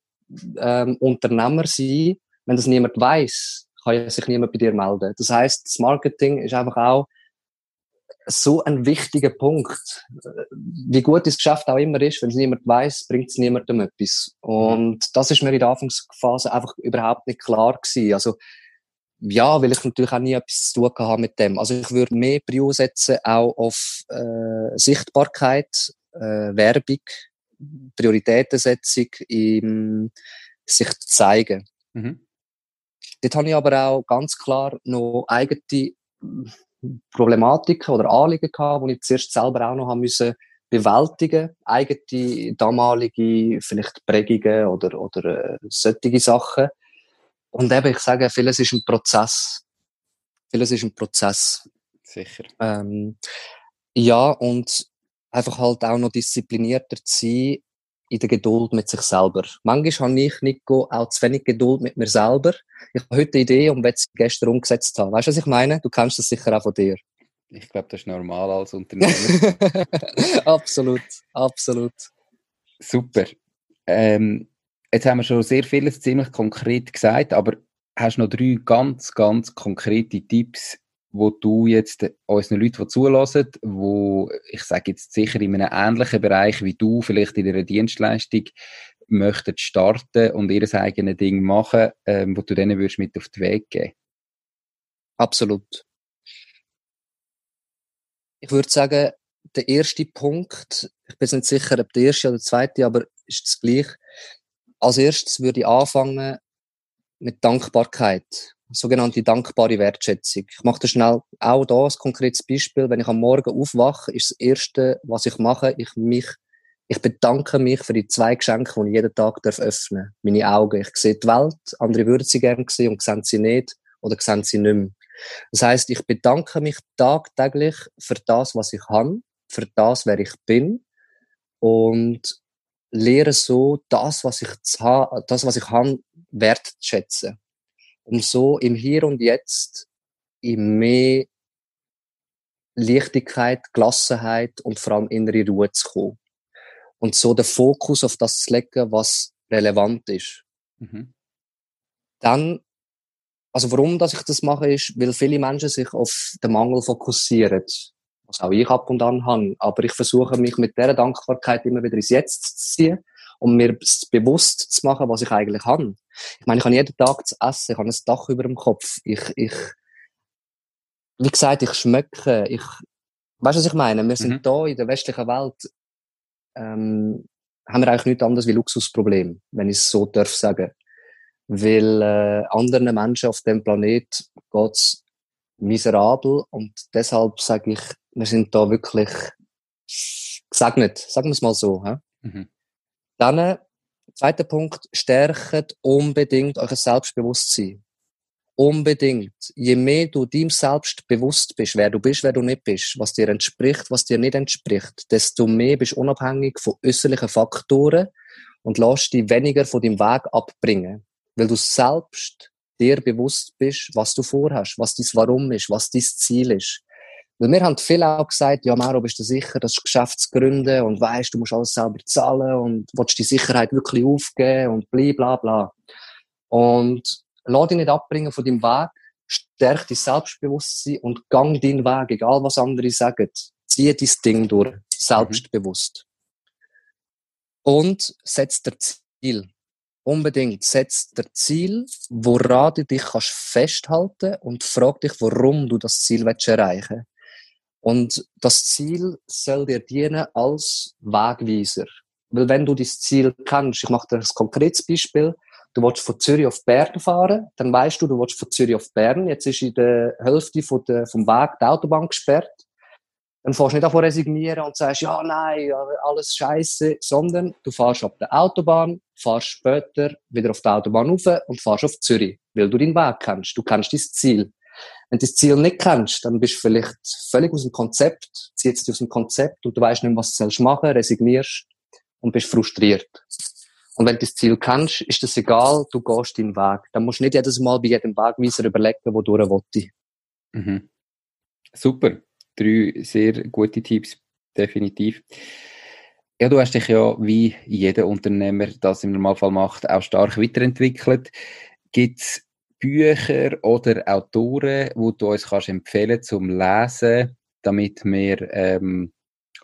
ähm, Unternehmer sein, wenn das niemand weiß kann sich niemand bei dir melden. Das heißt, das Marketing ist einfach auch so ein wichtiger Punkt. Wie gut das Geschäft auch immer ist, wenn es niemand weiß, bringt es niemandem etwas. Und das ist mir in der Anfangsphase einfach überhaupt nicht klar gewesen. Also, ja, weil ich natürlich auch nie etwas zu tun habe mit dem. Also ich würde mehr Prio setzen auch auf äh, Sichtbarkeit, äh, Werbung, Prioritätensetzung, im sich zeigen. Mhm. Dort habe ich aber auch ganz klar noch eigene Problematiken oder Anliegen gehabt, die ich zuerst selber auch noch haben müssen bewältigen, eigene damalige vielleicht Prägungen oder, oder äh, solche Sachen. Und eben, ich sage, vieles ist ein Prozess. Vieles ist ein Prozess. Sicher. Ähm, ja, und einfach halt auch noch disziplinierter zu sein in der Geduld mit sich selber. Manchmal habe ich, Nico, auch zu wenig Geduld mit mir selber. Ich habe heute eine Idee und will sie gestern umgesetzt haben. Weißt du, was ich meine? Du kennst das sicher auch von dir. Ich glaube, das ist normal als Unternehmer. *laughs* absolut, absolut. Super. Ähm, jetzt haben wir schon sehr vieles ziemlich konkret gesagt, aber hast du noch drei ganz, ganz konkrete Tipps, wo du jetzt unseren Leuten, die zulassen, wo ich sage jetzt sicher in einem ähnlichen Bereich wie du, vielleicht in einer Dienstleistung, möchten starten und ihr eigenes Ding machen, ähm, wo du denen würdest mit auf den Weg geben? Absolut. Ich würde sagen, der erste Punkt, ich bin nicht sicher, ob der erste oder der zweite, aber ist es gleich. Als erstes würde ich anfangen mit Dankbarkeit sogenannte dankbare Wertschätzung. Ich mache da schnell auch da ein konkretes Beispiel. Wenn ich am Morgen aufwache, ist das Erste, was ich mache, ich mich, ich bedanke mich für die zwei Geschenke, die ich jeden Tag darf öffnen Meine Augen. Ich sehe die Welt, andere würden sie gerne sehen und sehen sie nicht oder sehen sie nicht mehr. Das heißt, ich bedanke mich tagtäglich für das, was ich habe, für das, wer ich bin und lehre so das, was ich, das, was ich habe, wertschätzen um so im Hier und Jetzt in mehr Leichtigkeit, Gelassenheit und vor allem innere Ruhe zu kommen. Und so den Fokus auf das zu legen, was relevant ist. Mhm. Dann, also warum, dass ich das mache, ist, weil viele Menschen sich auf den Mangel fokussieren. Was auch ich ab und an habe. Aber ich versuche mich mit dieser Dankbarkeit immer wieder ins Jetzt zu ziehen um mir bewusst zu machen, was ich eigentlich habe. Ich meine, ich habe jeden Tag zu essen, ich habe ein Dach über dem Kopf, ich, ich, wie gesagt, ich schmecke, ich, weißt du, was ich meine? Wir sind mhm. da in der westlichen Welt, ähm, haben wir eigentlich nichts anderes wie Luxusproblem, wenn ich es so darf sagen. Weil äh, anderen Menschen auf dem Planet geht's miserabel und deshalb sage ich, wir sind da wirklich gesegnet, sagen wir es mal so. Hä? Mhm. Dann, zweiter Punkt, stärkt unbedingt euer Selbstbewusstsein. Unbedingt. Je mehr du dem selbst bewusst bist, wer du bist, wer du nicht bist, was dir entspricht, was dir nicht entspricht, desto mehr bist du unabhängig von äußerlichen Faktoren und lässt dich weniger von deinem Weg abbringen. Weil du selbst dir bewusst bist, was du vorhast, was dein Warum ist, was dein Ziel ist. Weil wir haben viele auch gesagt, ja, Maro, bist du sicher, das ist Geschäftsgründe und weißt, du musst alles selber zahlen und willst die Sicherheit wirklich aufgeben und bla, bla, bla. Und lass dich nicht abbringen von deinem Weg, stärk dein Selbstbewusstsein und gang deinen Weg, egal was andere sagen. Zieh dein Ding durch, selbstbewusst. Mhm. Und setz dir Ziel. Unbedingt setz dir Ziel, woran du dich kannst festhalten und frag dich, warum du das Ziel erreichen willst. Und das Ziel soll dir dienen als Wegweiser. Weil wenn du das Ziel kennst, ich mache dir ein konkretes Beispiel, du willst von Zürich auf Bern fahren, dann weißt du, du willst von Zürich auf Bern, jetzt ist in der Hälfte von der, vom Weg die Autobahn gesperrt. Dann fährst du nicht davon resignieren und sagst, ja, nein, alles scheiße, sondern du fährst auf der Autobahn, fährst später wieder auf der Autobahn rauf und fährst auf Zürich, weil du deinen Weg kennst. Du kennst dein Ziel. Wenn du das Ziel nicht kennst, dann bist du vielleicht völlig aus dem Konzept, ziehst dich aus dem Konzept und du weißt nicht, was du machen sollst, resignierst und bist frustriert. Und wenn du das Ziel kennst, ist das egal, du gehst deinen Weg. Dann musst du nicht jedes Mal bei jedem Wegweiser überlegen, wo du willst. Mhm. Super. Drei sehr gute Tipps, definitiv. Ja, du hast dich ja, wie jeder Unternehmer das im Normalfall macht, auch stark weiterentwickelt. Gibt es Bücher oder Autoren, die du uns kannst empfehlen zum Lesen, damit wir ähm,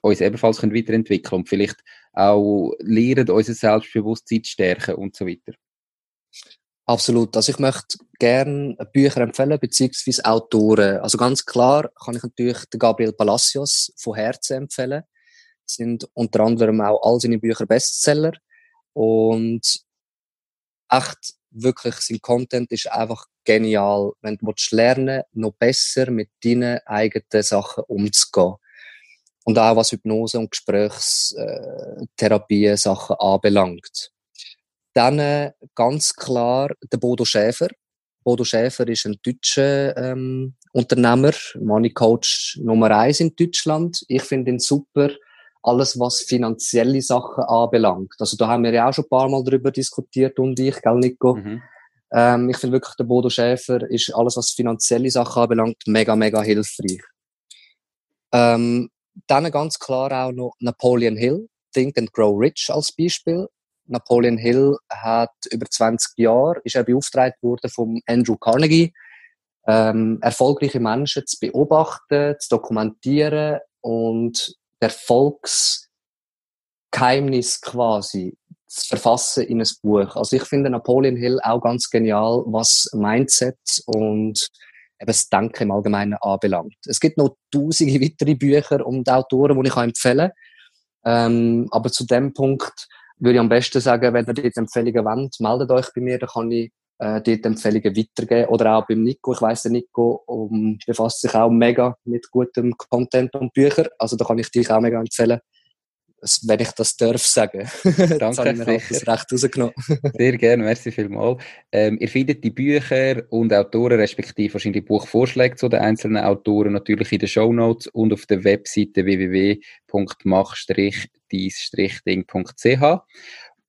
uns ebenfalls können weiterentwickeln und vielleicht auch lernen, unser Selbstbewusstsein zu stärken und so weiter? Absolut. Also ich möchte gerne Bücher empfehlen, beziehungsweise Autoren. Also ganz klar kann ich natürlich den Gabriel Palacios von Herzen empfehlen. Sind unter anderem auch all seine Bücher Bestseller. Und echt wirklich, sein Content ist einfach genial. Wenn du lernen noch besser mit deinen eigenen Sachen umzugehen. und auch was Hypnose und Gesprächstherapie äh, Sachen anbelangt. Dann äh, ganz klar der Bodo Schäfer. Bodo Schäfer ist ein deutscher ähm, Unternehmer, Money Coach Nummer eins in Deutschland. Ich finde ihn super, alles was finanzielle Sachen anbelangt. Also da haben wir ja auch schon ein paar Mal darüber diskutiert und ich, gell Nico? Mhm. Ähm, ich finde wirklich, der Bodo Schäfer ist alles, was finanzielle Sachen anbelangt, mega, mega hilfreich. Ähm, dann ganz klar auch noch Napoleon Hill, Think and Grow Rich als Beispiel. Napoleon Hill hat über 20 Jahre, ist er beauftragt worden vom Andrew Carnegie, ähm, erfolgreiche Menschen zu beobachten, zu dokumentieren und Erfolgsgeheimnis quasi zu verfassen in ein Buch. Also ich finde Napoleon Hill auch ganz genial, was Mindset und eben das Denken im Allgemeinen anbelangt. Es gibt noch tausende *laughs* weitere Bücher und Autoren, die ich empfehlen kann. Ähm, aber zu dem Punkt würde ich am besten sagen, wenn ihr dort Empfehlungen wollt, meldet euch bei mir, dann kann ich äh, dort Empfehlungen weitergeben. Oder auch beim Nico. Ich weiss, der Nico um, befasst sich auch mega mit gutem Content und Büchern. Also da kann ich dich auch mega empfehlen, wenn ich das darf sagen. *laughs* Danke, ich mir das Recht rausgenommen. *laughs* Sehr gerne, merci vielmals. Ähm, ihr findet die Bücher und Autoren, respektive wahrscheinlich Buchvorschläge zu den einzelnen Autoren natürlich in den Show Notes und auf der Webseite www.mach-dies-ding.ch.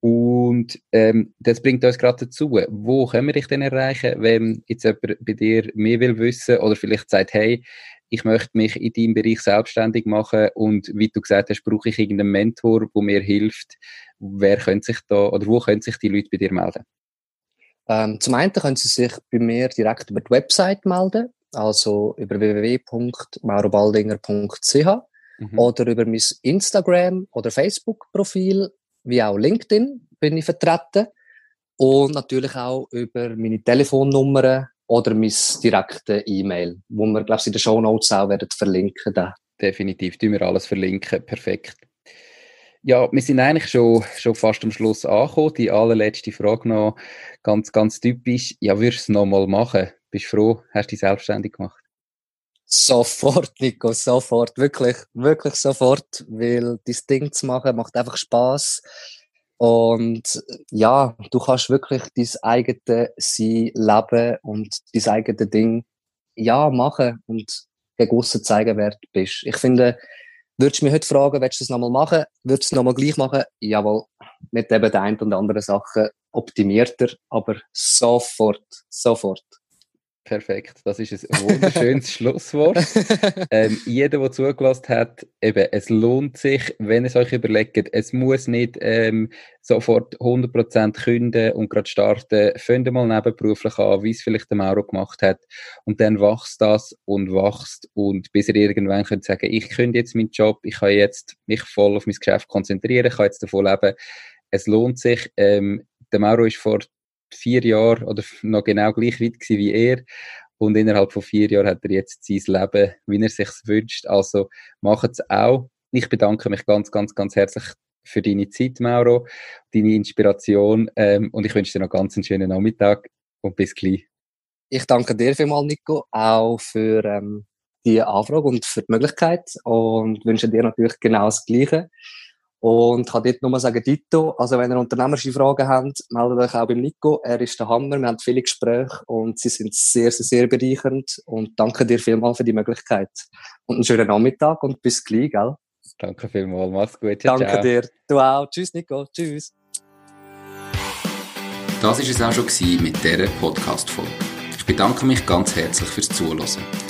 Und ähm, das bringt uns gerade dazu, wo können wir dich denn erreichen, wenn jetzt jemand bei dir mehr will wissen oder vielleicht sagt, hey, ich möchte mich in deinem Bereich selbstständig machen und wie du gesagt hast, brauche ich irgendeinen Mentor, der mir hilft. Wer könnte sich da oder wo können sich die Leute bei dir melden? Ähm, zum einen können sie sich bei mir direkt über die Website melden, also über www.maurobaldinger.ch mhm. oder über mein Instagram oder Facebook-Profil, wie auch LinkedIn bin ich vertreten und natürlich auch über meine Telefonnummern oder mein direkte E-Mail, wo wir, glaube ich, in den Show Notes auch werden verlinken. Da. Definitiv, tun wir alles verlinken, perfekt. Ja, wir sind eigentlich schon, schon fast am Schluss angekommen. Die allerletzte Frage noch, ganz, ganz typisch. Ja, würdest du es nochmal machen? Bist du froh, hast du dich selbstständig gemacht? Sofort, Nico, sofort. Wirklich, wirklich sofort. Weil das Ding zu machen macht einfach Spaß und ja, du kannst wirklich dein eigenes Sein leben und dein eigenes Ding ja, machen und gegen aussen zeigen, wer du bist. Ich finde, würdest du mich heute fragen, willst du es nochmal machen? Würdest du es nochmal gleich machen? Jawohl, mit eben der einen und anderen Sachen optimierter, aber sofort, sofort. Perfekt, das ist ein wunderschönes *laughs* Schlusswort. Ähm, jeder, der zugelassen hat, eben, es lohnt sich, wenn es euch überlegt, es muss nicht ähm, sofort 100% künden und gerade starten. Fangt mal nebenberuflich an, wie es vielleicht der Mauro gemacht hat. Und dann wächst das und wächst und bis ihr irgendwann könnt sagen, ich künde jetzt meinen Job, ich kann jetzt mich voll auf mein Geschäft konzentrieren, ich kann jetzt davon leben. Es lohnt sich. Ähm, der Mauro ist vor vier Jahre oder *laughs* noch genau gleich weit gewesen wie er. Und innerhalb von vier Jahren hat er jetzt sein Leben, wie er sich wünscht. Also macht es auch. Ich bedanke mich ganz, ganz, ganz herzlich für deine Zeit, Mauro, deine Inspiration ähm, und ich wünsche dir noch ganz einen schönen Nachmittag und bis gleich. Ich danke dir vielmals, Nico, auch für ähm, die Anfrage und für die Möglichkeit und wünsche dir natürlich genau das Gleiche. Und kann dort nur sagen, Dito, also wenn ihr unternehmerische Fragen habt, meldet euch auch beim Nico. Er ist der Hammer, wir haben viele Gespräche und sie sind sehr, sehr, sehr bereichernd. Und danke dir vielmals für die Möglichkeit. Und einen schönen Nachmittag und bis gleich, gell? Danke vielmals, mach's gut. Ciao, danke ciao. dir. Du auch. Tschüss, Nico. Tschüss. Das war es auch schon mit dieser Podcast-Folge. Ich bedanke mich ganz herzlich fürs Zuhören.